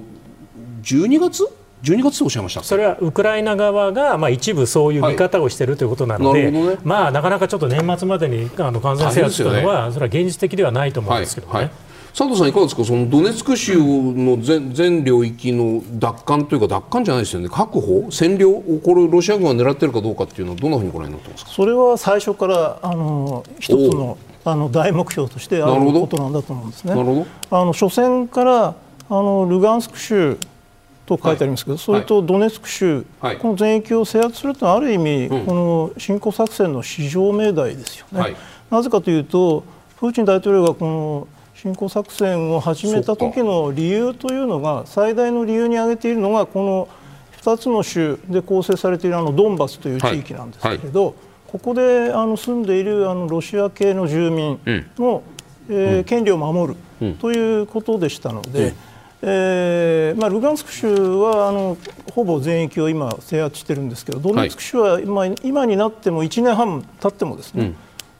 12月？12月とおっしゃいましたそれはウクライナ側が、まあ、一部そういう見方をしているということなので、はい。ね、まあ、なかなかちょっと年末までにあの完全制圧というのは、ね、それは現実的ではないと思うんですけどね。はい。はい。佐藤さん、いかがですか、そのドネツク州の全全領域の奪還というか、奪還じゃないですよね、確保、占領、これ、ロシア軍が狙っているかどうかっていうのは、どんなふうにご覧になってますか？それは最初からあの一つのあの大目標としてあることなんだと思うんですね。なるほど。あの初戦からあのルガンスク州と書いてありますけど、はい、それとドネツク州、はい、この全域を制圧するというのはある意味、この侵攻作戦の至上命題ですよね、はい、なぜかというとプーチン大統領がこの侵攻作戦を始めた時の理由というのが最大の理由に挙げているのがこの2つの州で構成されているあのドンバスという地域なんですけれど、ここであの住んでいるあのロシア系の住民の、うん、えー、権利を守るということでしたので。うんえーまあ、ルガンスク州はあのほぼ全域を今制圧してるんですけどドネツク州は今,、今になっても1年半経ってもですね、うん、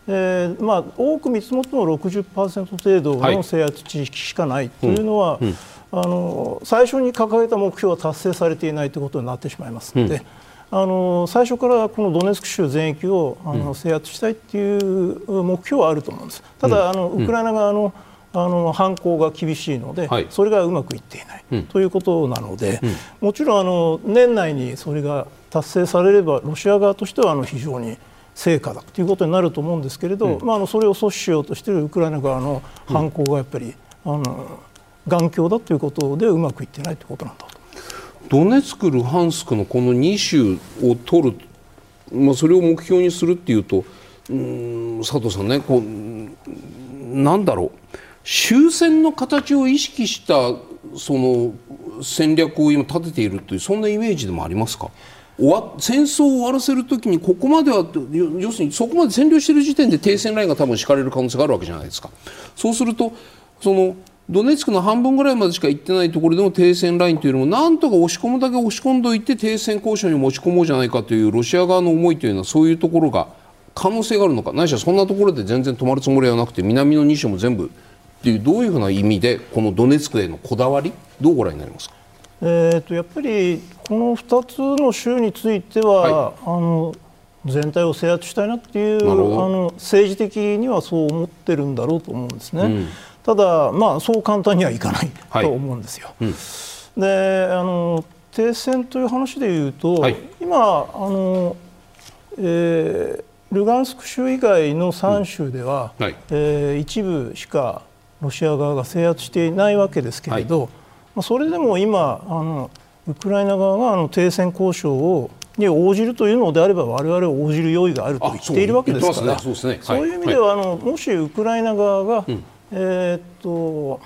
えー、まあ、多く見積もっても60%程度の制圧地域しかないというのは、はいうん、あの最初に掲げた目標は達成されていないということになってしまいます。ので、うん、あの最初からこのドネツク州全域をあの制圧したいという目標はあると思うんです。ただあのウクライナ側の、あの犯行が厳しいので、はい、それがうまくいっていない、うん、ということなので、うん、もちろんあの年内にそれが達成されればロシア側としてはあの非常に成果だということになると思うんですけれど、うん、まあ、あのそれを阻止しようとしているウクライナ側の犯行がやっぱり、あの頑強だということでうまくいってないということなんだと。ドネツク、ルハンスクのこの2州を取る、まあ、それを目標にするっていうとうん佐藤さんねこうなんだろう終戦の形を意識したその戦略を今立てているというそんなイメージでもありますか？終わ戦争を終わらせるときにここまでは要するにそこまで占領している時点で停戦ラインが多分敷かれる可能性があるわけじゃないですか。そうするとそのドネツクの半分ぐらいまでしか行ってないところでも停戦ラインというのもなんとか押し込むだけ押し込んでおいて停戦交渉に持ち込もうじゃないかというロシア側の思いというのはそういうところが可能性があるのかないしはそんなところで全然止まるつもりはなくて南の2州も全部っていうどういうふうな意味でこのドネツクへのこだわりどうご覧になりますか？えーと、やっぱりこの2つの州については、はい、あの全体を制圧したいなっていうあの政治的にはそう思ってるんだろうと思うんですね。うん、ただ、まあ、そう簡単にはいかない、はい、と思うんですよ。うん、であの停戦という話でいうと、はい、今あの、えー、ルガンスク州以外の3州では、うん。はい、えー、一部しかロシア側が制圧していないわけですけれど、まあ、それでも今あのウクライナ側があの停戦交渉をに応じるというのであれば我々は応じる用意があると言っているわけですからそういう意味では、あのもしウクライナ側が、うん、えー、っと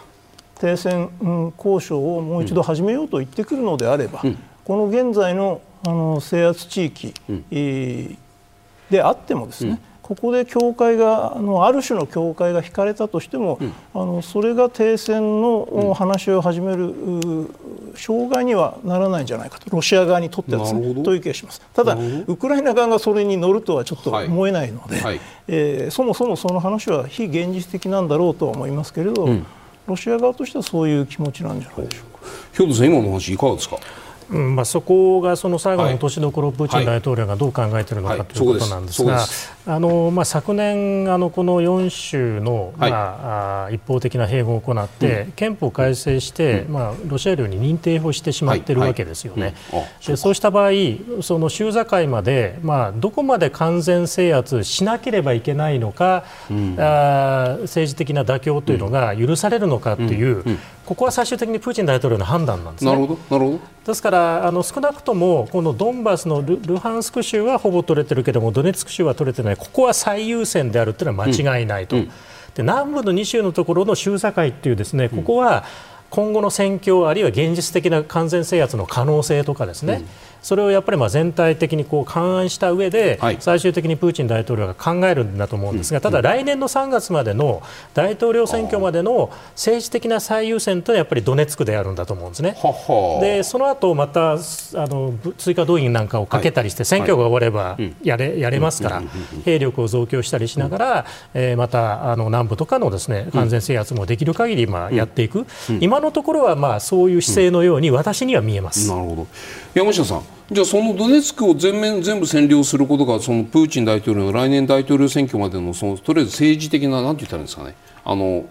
停戦、交渉をもう一度始めようと言ってくるのであれば、うん、この現在のあの制圧地域、うん、であってもですね、ここで境界があのある種の境界が引かれたとしても、うん、あのそれが停戦の話を始める、うん、障害にはならないんじゃないかと。ロシア側にとってはですねという気がします。ただウクライナ側がそれに乗るとはちょっと思えないので、はい。はい、えー、そもそもその話は非現実的なんだろうとは思いますけれど、うん、ロシア側としてはそういう気持ちなんじゃないでしょうか。兵藤さん今の話いかがですか？うんまあ、そこがその最後の落としどころ、プーチン大統領がどう考えているのかということなんですが、あのまあ、昨年あの、この4州の、まあ一方的な併合を行って、憲法改正して、まあ、ロシア領に認定をしてしまっているわけですよね。でそうした場合、その州境まで、まあ、どこまで完全制圧しなければいけないのか、あ政治的な妥協というのが許されるのかという、ここは最終的にプーチン大統領の判断なんですね。なるほどなるほどですからあの少なくともこのドンバスのルルハンスク州はほぼ取れてるけどもドネツク州は取れてないここは最優先であるというのは間違いないと。うんうん、で南部の2州のところの州境っていうですねここは今後の戦況あるいは現実的な完全制圧の可能性とかですね、うんそれをやっぱりまあ全体的にこう勘案した上で、最終的にプーチン大統領が考えるんだと思うんですが、ただ来年の3月までの大統領選挙までの政治的な最優先というのはやっぱりドネツクであるんだと思うんですね。でその後またあの追加動員なんかをかけたりして、選挙が終わればやれやれますから、兵力を増強したりしながら、えー、またあの南部とかのですね完全制圧もできる限りまあやっていく、今のところはまあそういう姿勢のように私には見えます。なるほど。山下さんじゃあそのドネツクを全面全部占領することがそのプーチン大統領の来年大統領選挙までのそのとりあえず政治的ななんて言ったらいいんですかね。あの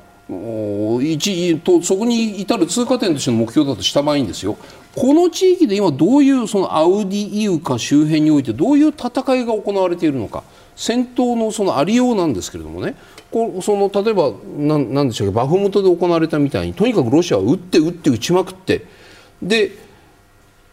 一とそこに至る通過点としての目標だとした場合にですよ。この地域で今どういうそのアウディイウカ周辺においてどういう戦いが行われているのか。戦闘のそのありようなんですけれどもね。こその例えばななんでしょうバフムトで行われたみたいにとにかくロシアは撃って撃って撃ちまくってで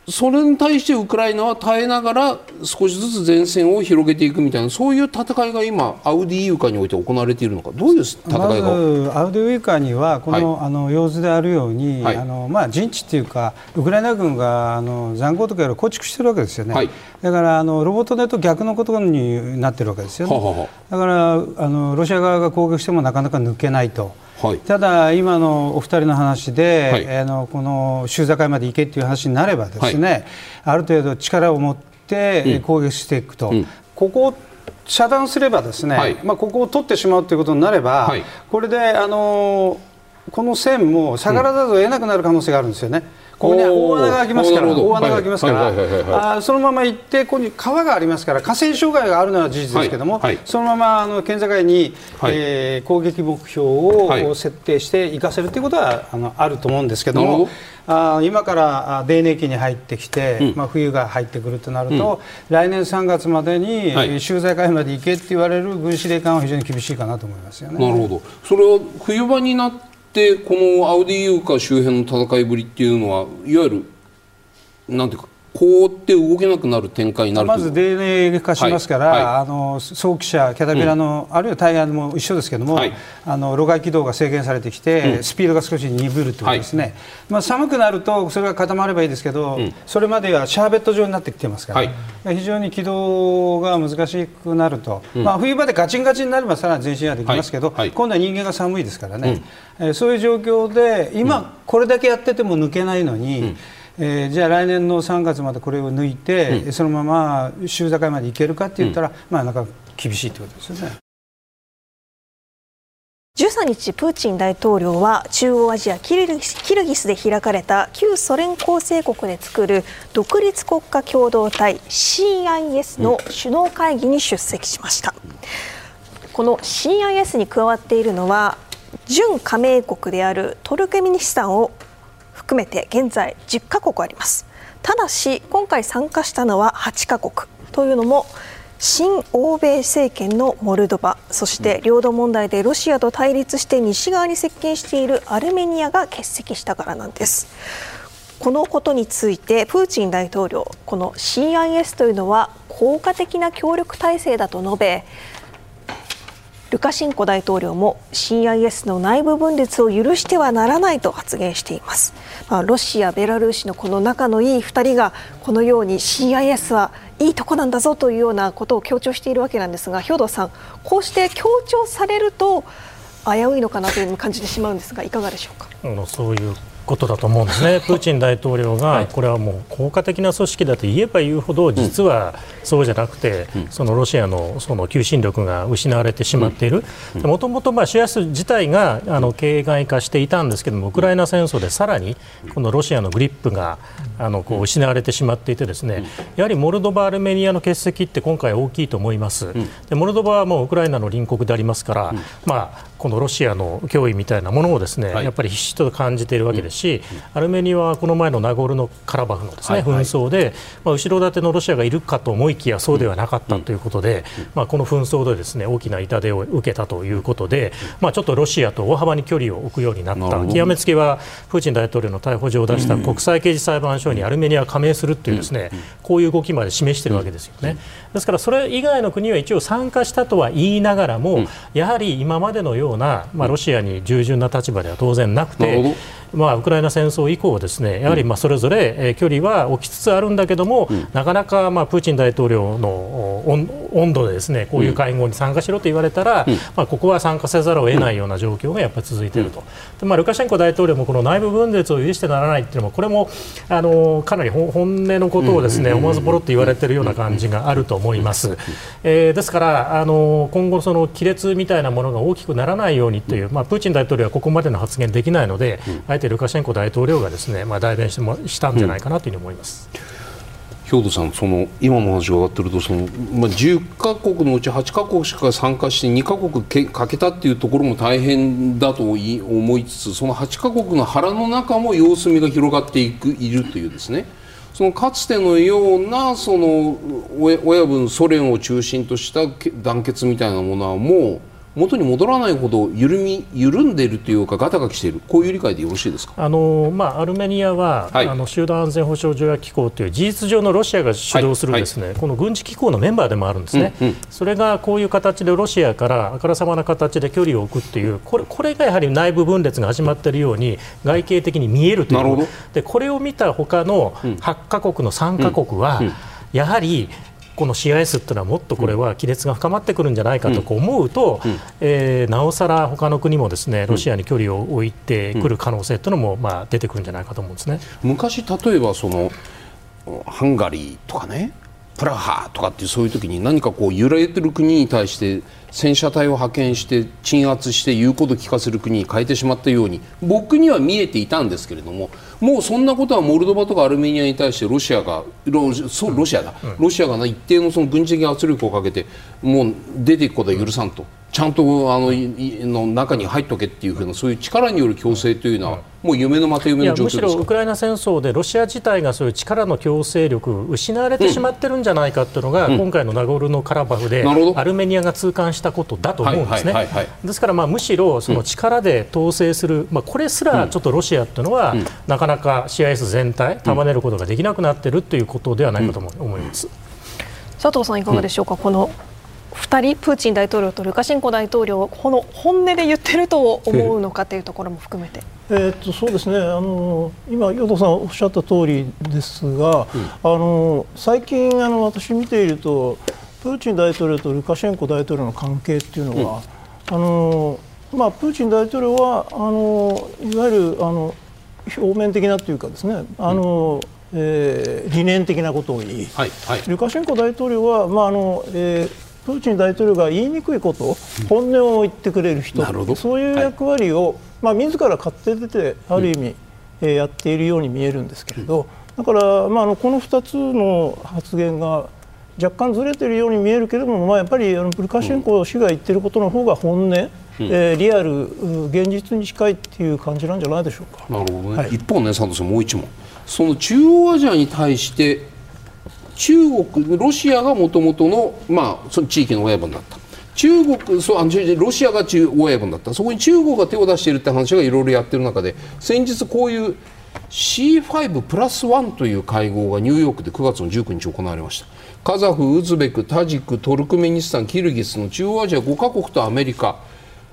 それに対してウクライナは耐えながら少しずつ前線を広げていくみたいなそういう戦いが今アウディイウカにおいて行われているのか。どういう戦いが、ま、アウディイウカにはこのはい、あの様子であるように、はい、あのまあ、陣地っていうかウクライナ軍があの残壕とか構築してるわけですよね、はい、だからあのロボットネと逆のことになってるわけですよね、だからあのロシア側が攻撃してもなかなか抜けないと。はい、ただ、今のお二人の話で、はい、あのこの州境まで行けという話になればですね、はい、ある程度力を持って攻撃していくと、うん、ここを遮断すればですね、まあ、ここを取ってしまうということになれば、これであのこの線も下がらざるを得なくなる可能性があるんですよね。ここに大穴が開きますから、大穴が開きますから、あそのまま行って、ここに川がありますから、河川障害があるのは事実ですけれども、はい。はい、そのままあの県境に、はい、えー、攻撃目標を設定して行かせるということはあのあると思うんですけども。あ今から泥濘期に入ってきて、うん、まあ、冬が入ってくるとなると、うん、来年3月までに州境まで行けって言われる軍司令官は非常に厳しいかなと思いますよね。なるほど。それは冬場になっってこのアウディユーカ周辺の戦いぶりっていうのはいわゆるなんていうか凍って動けなくなる展開になるまず DNA 化しますから、はい。はい、あの早期車、キャタピラの、うん、あるいはタイヤも一緒ですけども、はい、あの路外軌道が制限されてきて、うん、スピードが少し鈍るということですね、まあ、寒くなるとそれが固まればいいですけど、うん、それまではシャーベット状になってきてますから、非常に軌道が難しくなると、まあ、冬場でガチンガチンになればさらに前進はできますけど、今度は人間が寒いですからね、えー、そういう状況で今、これだけやってても抜けないのに、えー、じゃあ来年の3月までこれを抜いて、うん、そのまま週境までいけるかって言ったら、うん、まあなんか厳しいってことですよね。13日、プーチン大統領は中央アジアキルギスで開かれた旧ソ連構成国で作る独立国家共同体 CIS の首脳会議に出席しました。この CIS に加わっているのは準加盟国であるトルクメニスタンを含めて現在10カ国あります。ただし今回参加したのは8カ国。というのも新欧米政権のモルドバそして領土問題でロシアと対立して西側に接近しているアルメニアが欠席したからなんです。このことについてプーチン大統領この CIS というのは効果的な協力体制だと述べルカシンコ大統領も CIS の内部分裂を許してはならないと発言しています、まあ、ロシア、ベラルーシのこの仲のいい2人がこのように CIS はいいとこなんだぞというようなことを強調しているわけなんですが兵頭さん、こうして強調されると危ういのかなという感じてしまうんですがいかがでしょうか？そういうことだと思うんですね、プーチン大統領がこれはもう効果的な組織だと言えば言うほど、実はそうじゃなくて、そのロシアのその求心力が失われてしまっている、もともとシアス自体があの形骸化していたんですけども、ウクライナ戦争でさらにこのロシアのグリップがあのこう失われてしまっていて、ですねやはりモルドバ、アルメニアの欠席って今回大きいと思います、でモルドバはもうウクライナの隣国でありますから、まあ、このロシアの脅威みたいなものをですね、やっぱり必死と感じているわけですし、アルメニアはこの前のナゴルノカラバフのですね、紛争で、まあ、後ろ盾のロシアがいるかと思いきやそうではなかったということで、まあ、この紛争でですね大きな痛手を受けたということで、まあ、ちょっとロシアと大幅に距離を置くようになった。極めつけはプーチン大統領の逮捕状を出した国際刑事裁判所にアルメニアが加盟するというですねこういう動きまで示しているわけですよね。ですからそれ以外の国は一応参加したとは言いながらも、やはり今までのような、まあ、ロシアに従順な立場では当然なくて。まあ、ウクライナ戦争以降、ですねやはりまあそれぞれ距離は置きつつあるんだけども、うん、なかなかまあプーチン大統領の温度でですねこういう会合に参加しろと言われたら、うん、まあ、ここは参加せざるを得ないような状況がやっぱり続いていると、でまあ、ルカシェンコ大統領もこの内部分裂を許してならないというのもこれもあのかなり本音のことをですね思わずポロっと言われているような感じがあると思います。えー、ですからあの今後、その亀裂みたいなものが大きくならないようにという、まあ、プーチン大統領はここまでの発言できないので、あえてルカシェンコ大統領がですね、まあ、代弁してもしたんじゃないかなというふうに思います。兵頭さん、その今の話が上がってるとその、まあ、10か国のうち8か国しか参加して2か国けかけたっていうところも大変だと思いつつその8か国の腹の中も様子見が広がっていくいるというですねそのかつてのようなその親分ソ連を中心とした団結みたいなものはもう元に戻らないほど緩み緩んでいるというかガタガキしている。こういう理解でよろしいですか？あの、まあ、アルメニアは、はい、あの集団安全保障条約機構という事実上のロシアが主導するですね、はい。はい、この軍事機構のメンバーでもあるんですね、うんうん、それがこういう形でロシアからあからさまな形で距離を置くっていう。これこれがやはり内部分裂が始まっているように外形的に見えるという。でこれを見た他の8か国の3か国は、うん。うん、やはりこの CIS っていうのはもっとこれは亀裂が深まってくるんじゃないかと思うと、うん、えー、なおさら他の国もですねロシアに距離を置いてくる可能性というのもまあ出てくるんじゃないかと思うんですね。昔、例えばそのハンガリーとかねプラハとかっていうそういう時に何かこう揺られてる国に対して戦車隊を派遣して鎮圧して言うことを聞かせる国に変えてしまったように僕には見えていたんですけれどももうそんなことはモルドバとかアルメニアに対してロシアがロロシアだ、ロシアが一定のその軍事的圧力をかけてもう出ていくことは許さんと。ちゃんとあのの中に入っとけっていうふうなそういう力による強制というのは、もう夢のまた夢の状況むしろウクライナ戦争でロシア自体がそういう力の強制力失われてしまってるんじゃないかというのが、うん、今回のナゴルノカラバフでアルメニアが痛感したことだと思うんですね。ですからまあむしろその力で統制する、まあ、これすらちょっとロシアというのは、うん、なかなか CIS 全体束ねることができなくなっているということではないかと思います。佐藤さんいかがでしょうか、この2人プーチン大統領とルカシェンコ大統領この本音で言ってると思うのかというところも含めて。えー、とそうですね。あの今、与党さんおっしゃった通りですが、うん、あの最近あの私見ているとプーチン大統領とルカシェンコ大統領の関係っていうのは、うん、あのまあ、プーチン大統領はあのいわゆるあの表面的なというかですねあの、うん、えー、理念的なことを言い、はいはい、ルカシェンコ大統領は、まああのえープーチン大統領が言いにくいこと、本音を言ってくれる人、そういう役割を、はいまあ、自ら勝手出てある意味、えやっているように見えるんですけれど、だから、まあ、あのこの2つの発言が若干ずれているように見えるけれども、まあ、やっぱりあのルカシェンコ氏が言っていることの方が本音、うん、えー、リアル、現実に近いっていう感じなんじゃないでしょうか。なるほどね、はい、一方ね、佐藤さん、もう一問、その中央アジアに対して中国、ロシアがもともとの,、まあその地域の親分だった。中国そうあのロシアが中親分だった。そこに中国が手を出しているって話がいろいろやってる中で先日こういう C5 プラス1という会合がニューヨークで9月の19日行われました。カザフ、ウズベク、タジク、トルクメニスタン、キルギスの中央アジア5カ国とアメリカ。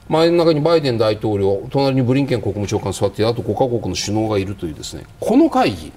前の中にバイデン大統領隣にブリンケン国務長官座ってあと5カ国の首脳がいるというですねこの会議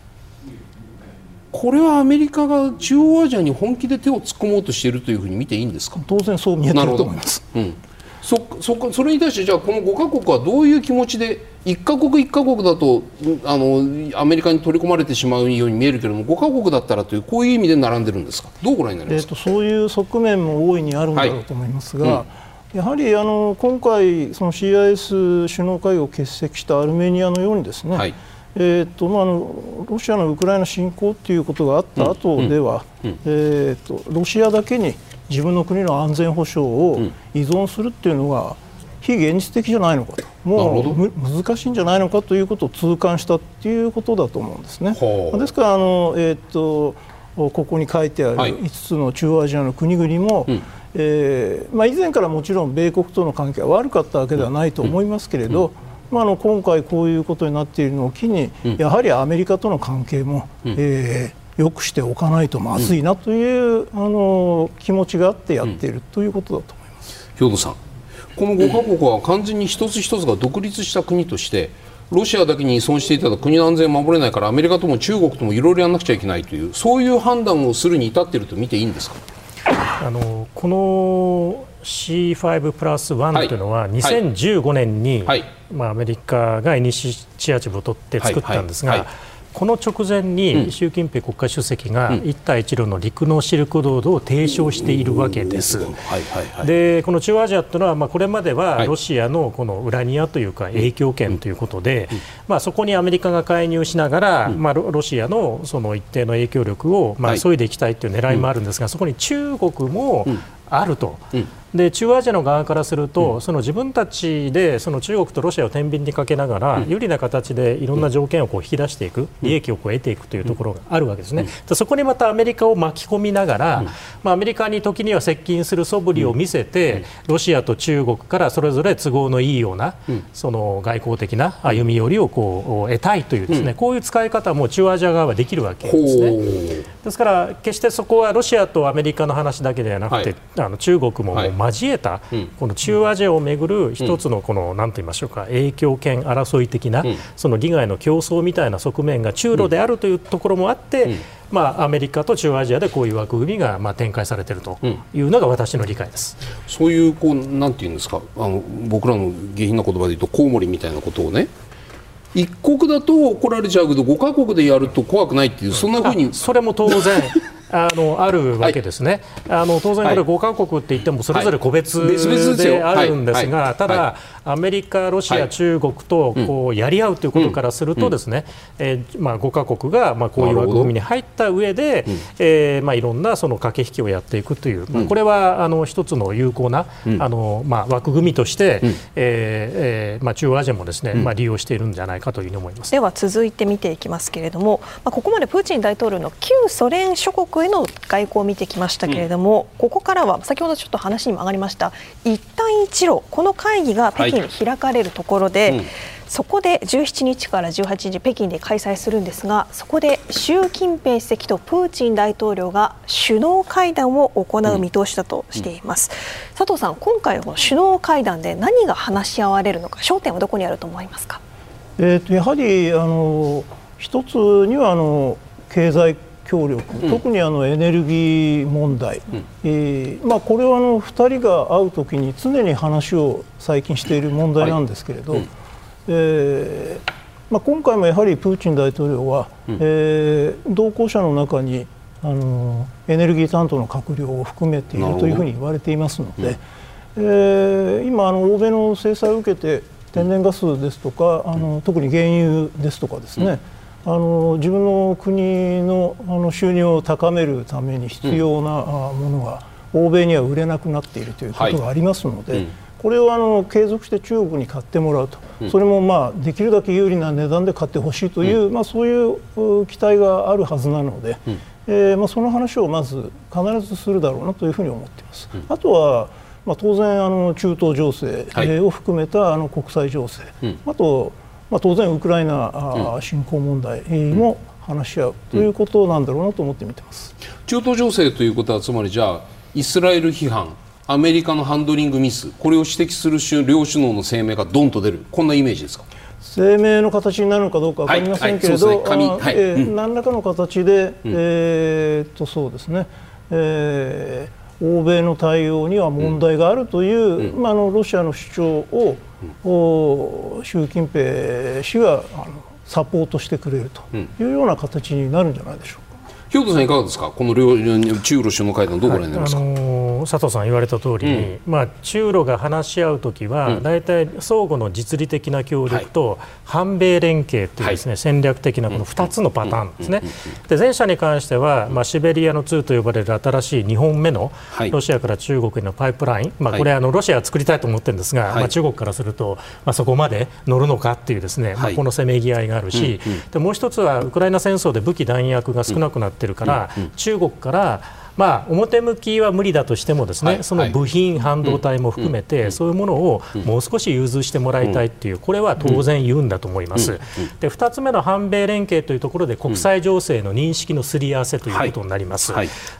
これはアメリカが中央アジアに本気で手を突っ込もうとしているというふうに見ていいんですか？当然そう見えてると思います。うん。そそそれに対してじゃあこの5か国はどういう気持ちで1か国1か国だとあのアメリカに取り込まれてしまうように見えるけれども5か国だったらというこういう意味で並んでるんですか？どうご覧になります？か、えーと、そういう側面も大いにあるんだろうと思いますが、はい。うん、やはりあの今回その CIS 首脳会議を欠席したアルメニアのようにですね、はいえーとまあ、あのロシアのウクライナ侵攻ということがあった後では、うん。うん、えーと、ロシアだけに自分の国の安全保障を依存するっていうのが非現実的じゃないのかと。もう難しいんじゃないのかということを痛感したっていうことだと思うんですね。ですからあの、えーと、ここに書いてある5つの中央アジアの国々も、はい、えー、まあ、以前からもちろん米国との関係は悪かったわけではないと思いますけれど、うんうんまあ、あの今回こういうことになっているのを機に、うん、やはりアメリカとの関係も、うん、えー、よくしておかないとまずいなという、うん、あの気持ちがあってやっているということだと思います。兵頭さんこの5か国は完全に一つ一つが独立した国としてロシアだけに依存していたら国の安全を守れないからアメリカとも中国ともいろいろやらなくちゃいけないというそういう判断をするに至っていると見ていいんですか？あのこの C5 プラス1というのは2015年に、はい、まあ、アメリカがイニシアチブを取って作ったんですが、この直前に習近平国家主席が一帯一路の陸のシルクロードを提唱しているわけです。でこの中央アジアというのは、まあ、これまではロシアのこの裏庭というか影響圏ということで、まあ、そこにアメリカが介入しながら、まあ、ロシアのその一定の影響力を、まあ、急いでいきたいという狙いもあるんですが、そこに中国もあると。で中央アジアの側からすると、うん、その自分たちでその中国とロシアを天秤にかけながら、うん、有利な形でいろんな条件をこう引き出していく、利益をこう得ていくというところがあるわけですね、そこにまたアメリカを巻き込みながら、まあ、アメリカに時には接近する素振りを見せて、ロシアと中国からそれぞれ都合のいいような、その外交的な歩み寄りをこう得たいというですね、こういう使い方も中央アジア側はできるわけですね。ですから決してそこはロシアとアメリカの話だけではなくて、はい、あの中国もも交えた、この中央アジアをめぐる一つのこの何と言いましょうか影響権争い的な、その利害の競争みたいな側面が中ロであるというところもあって、まあ、アメリカと中央アジアでこういう枠組みがまあ展開されているというのが私の理解です、うん、そういうこうなんていうんですかあの僕らの下品な言葉で言うとコウモリみたいなことをね一国だと怒られちゃうけど5か国でやると怖くないっていうそんなふうに。それも当然 あのあるわけですね、はい、あの当然、これ5か国って言ってもそれぞれ個別であるんですが、ただ、アメリカ、ロシア、中国とこうやり合うということからすると、ですね、えまあ、5か国がまあこういう枠組みに入った上で、えーまあ、いろんなその駆け引きをやっていくという、まあ、これはあの一つの有効な、あのまあ、枠組みとして、えーえーまあ、中央アジアもですね、まあ、利用しているんじゃないかというふうに思います。では続いて見ていきますけれども、まあ、ここまでプーチン大統領の旧ソ連諸国への外交を見てきましたけれども、ここからは先ほどちょっと話にも上がりました一帯一路この会議が北京に開かれるところで、はい。うんそこで17日から18日北京で開催するんですがそこで習近平主席とプーチン大統領が首脳会談を行う見通しだとしています、うん、佐藤さん今回の首脳会談で何が話し合われるのか焦点はどこにあると思いますか、えーと、やはりあの一つにはあの経済協力、うん、特にあのエネルギー問題、うん、えー、まあ、これはあの2人が会うときに常に話を最近している問題なんですけれど、はいうん。えーまあ、今回もやはりプーチン大統領は、うん、えー、同行者の中にあのエネルギー担当の閣僚を含めているというふうに言われていますので、うん、えー、今あの、欧米の制裁を受けて天然ガスですとか、あの特に原油ですとかですね、あの自分の国のあの収入を高めるために必要なものが欧米には売れなくなっているということがありますので。はいうん。これをあの継続して中国に買ってもらうと、うん、それもまあできるだけ有利な値段で買ってほしいという、うん、まあ、そういう期待があるはずなので、うん、えー、まあ、その話をまず必ずするだろうなというふうに思っています。あとはまあ、当然あの中東情勢を含めたあの国際情勢、はい、あと、まあ、当然ウクライナ侵攻問題も話し合うということなんだろうなと思って見てます。中東情勢ということはつまりじゃあイスラエル批判アメリカのハンドリングミスこれを指摘する両首脳の声明がどんと出るこんなイメージですか？声明の形になるのかどうか分かりませんけれど、何らかの形で、うん、えー、っとそうですね、えー、欧米の対応には問題があるという、うん、まあ、あのロシアの主張を、うん、習近平氏があのサポートしてくれるというような形になるんじゃないでしょうか。兵藤さん、いかがですか、この両中ロ首脳会談、どうご覧になりますか、佐藤さん言われた通り、うん、まあ、中ロが話し合うときは、大体相互の実利的な協力と、反米連携というですね、はい、戦略的なこの2つのパターンですね、で前者に関しては、まあ、シベリアの2と呼ばれる新しい2本目のロシアから中国へのパイプライン、まあ、これ、あのロシアは作りたいと思ってるんですが、まあ、中国からすると、まあ、そこまで乗るのかっていうですね、まあ、このせめぎ合いがあるし、でもう一つはウクライナ戦争で武器弾薬が少なくなってるから、中国からまあ、表向きは無理だとしてもですね、はい、その部品、半導体も含めて、そういうものをもう少し融通してもらいたいっていう、これは当然言うんだと思います。で2つ目の反米連携というところで国際情勢の認識のすり合わせということになります。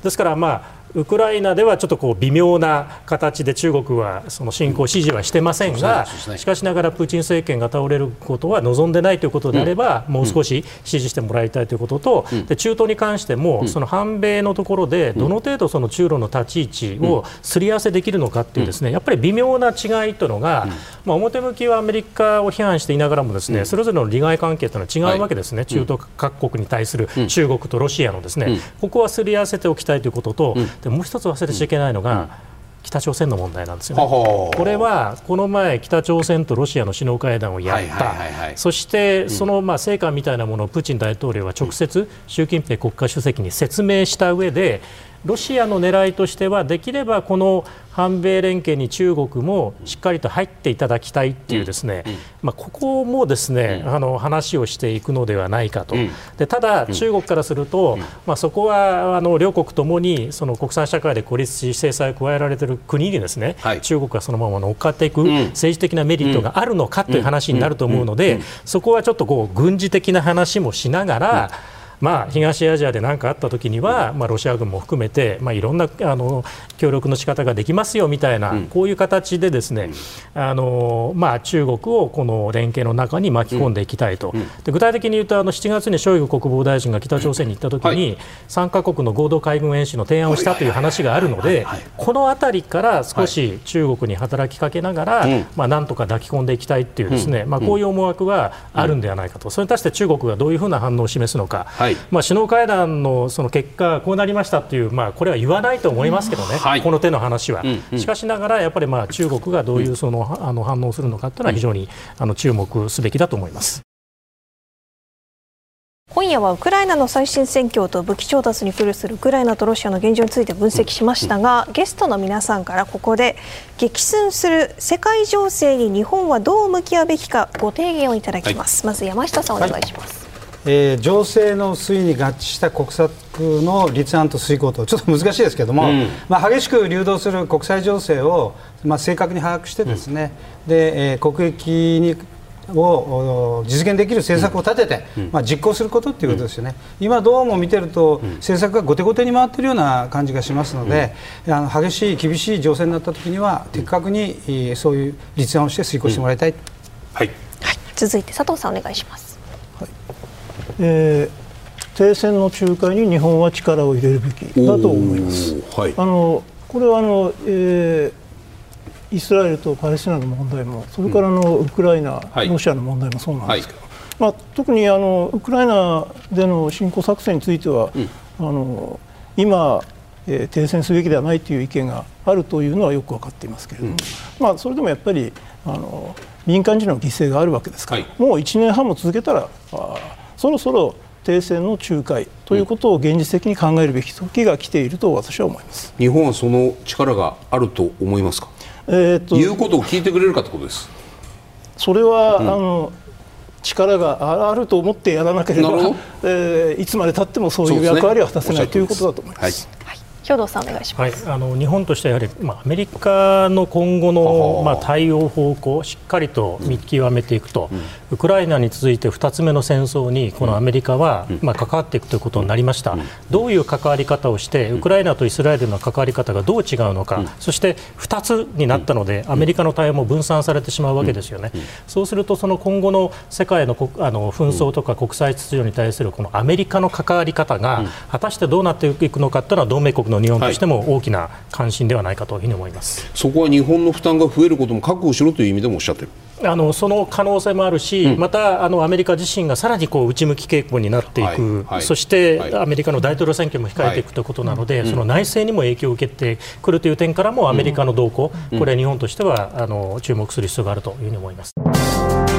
ですから、まあウクライナではちょっとこう微妙な形で中国はその侵攻支持はしてませんが、しかしながらプーチン政権が倒れることは望んでないということであれば、もう少し支持してもらいたいということと、で中東に関しても、その反米のところでどの程度その中ロの立ち位置をすり合わせできるのかっていうですね、やっぱり微妙な違いというのが、まあ、表向きはアメリカを批判していながらもですね、それぞれの利害関係というのは違うわけですね、中東各国に対する中国とロシアのですね、ここはすり合わせておきたいということと、でもう一つ忘れちゃいけないのが、北朝鮮の問題なんですよね。これはこの前、北朝鮮とロシアの首脳会談をやった、そしてそのまあ成果みたいなものをプーチン大統領は直接、習近平国家主席に説明した上で、ロシアの狙いとしてはできればこの反米連携に中国もしっかりと入っていただきたいっていうですね、まあ、ここもですね、あの話をしていくのではないかと、でただ、中国からすると、まあ、そこはあの両国ともにその国際社会で孤立し制裁を加えられている国にですね、はい、中国がそのまま乗っかっていく政治的なメリットがあるのかという話になると思うので、そこはちょっとこう軍事的な話もしながら、まあ、東アジアで何かあったときには、まあ、ロシア軍も含めて、まあ、いろんなあの協力の仕方ができますよみたいな、こういう形でですね、あのまあ、中国をこの連携の中に巻き込んでいきたいと、で具体的に言うとあの7月にショイグ国防大臣が北朝鮮に行ったときに、はい、3か国の合同海軍演習の提案をしたという話があるので、この辺りから少し中国に働きかけながら、まあ、なんとか抱き込んでいきたいというですね、まあ、こういう思惑はあるんではないかと、それに対して中国がどういうふうな反応を示すのか。はいはい、まあ、首脳会談のその結果、こうなりましたという、まあ、これは言わないと思いますけどね、はい、この手の話は。うんうん、しかしながら、やっぱりまあ中国がどういうその、あの反応するのかというのは、非常にあの注目すべきだと思います。今夜はウクライナの最新戦況と武器調達に苦慮するウクライナとロシアの現状について分析しましたが、ゲストの皆さんからここで激寸する世界情勢に日本はどう向き合うべきかご提言をいただきます、はい、まず山下さんお願いします、はい、えー、情勢の推移に合致した国策の立案と遂行とちょっと難しいですけども、うん、まあ、激しく流動する国際情勢を、まあ、正確に把握してですね、うん、で、えー、国益にを実現できる政策を立てて、うん、まあ、実行することっていうことですよね、うん、今、どうも見てると、政策が後手後手に回っているような感じがしますので、あの激しい、厳しい情勢になったときには、的確にそういう立案をして遂行してもらいたい、はい、はい、続いて佐藤さん、お願いします。はいえー停戦の仲介に日本は力を入れるべきだと思います。はい、あのこれはあの、えーイスラエルとパレスチナの問題もそれからのウクライナ、はい、ロシアの問題もそうなんですけど、はい、まあ、特にあのウクライナでの侵攻作戦については、うん、あの今、えー、停戦すべきではないという意見があるというのはよく分かっていますけれども、うん、まあ、それでもやっぱりあの民間人の犠牲があるわけですから、はい、もう1年半も続けたらあそろそろ停戦の仲介ということを現実的に考えるべき時が来ていると私は思います。日本はその力があると思いますか？えー、と言うことを聞いてくれるかってことです。それは、うん、あの力があると思ってやらなければ、えー、いつまでたってもそういう役割は果たせない、ね、ということだと思います。はい。兵藤さんお願いします、はい、あの日本としてはやはり、まあ、アメリカの今後の、まあ、対応方向をしっかりと見極めていくと、うん、ウクライナに続いて2つ目の戦争にこのアメリカは、うん、まあ、関わっていくということになりました、うん、どういう関わり方をしてウクライナとイスラエルの関わり方がどう違うのか、そして2つになったので、アメリカの対応も分散されてしまうわけですよね、そうするとその今後の世界のあの紛争とか国際秩序に対するこのアメリカの関わり方が果たしてどうなっていくのかというのは同盟国の日本としても大きな関心ではないかというふうに思います、そこは日本の負担が増えることも覚悟しろという意味でもおっしゃってる。あのその可能性もあるし、うん、またあのアメリカ自身がさらにこう内向き傾向になっていく、はいはい、そして、はい、アメリカの大統領選挙も控えていくということなので、その内政にも影響を受けてくるという点からもアメリカの動向、これは日本としてはあの注目する必要があるというふうに思います。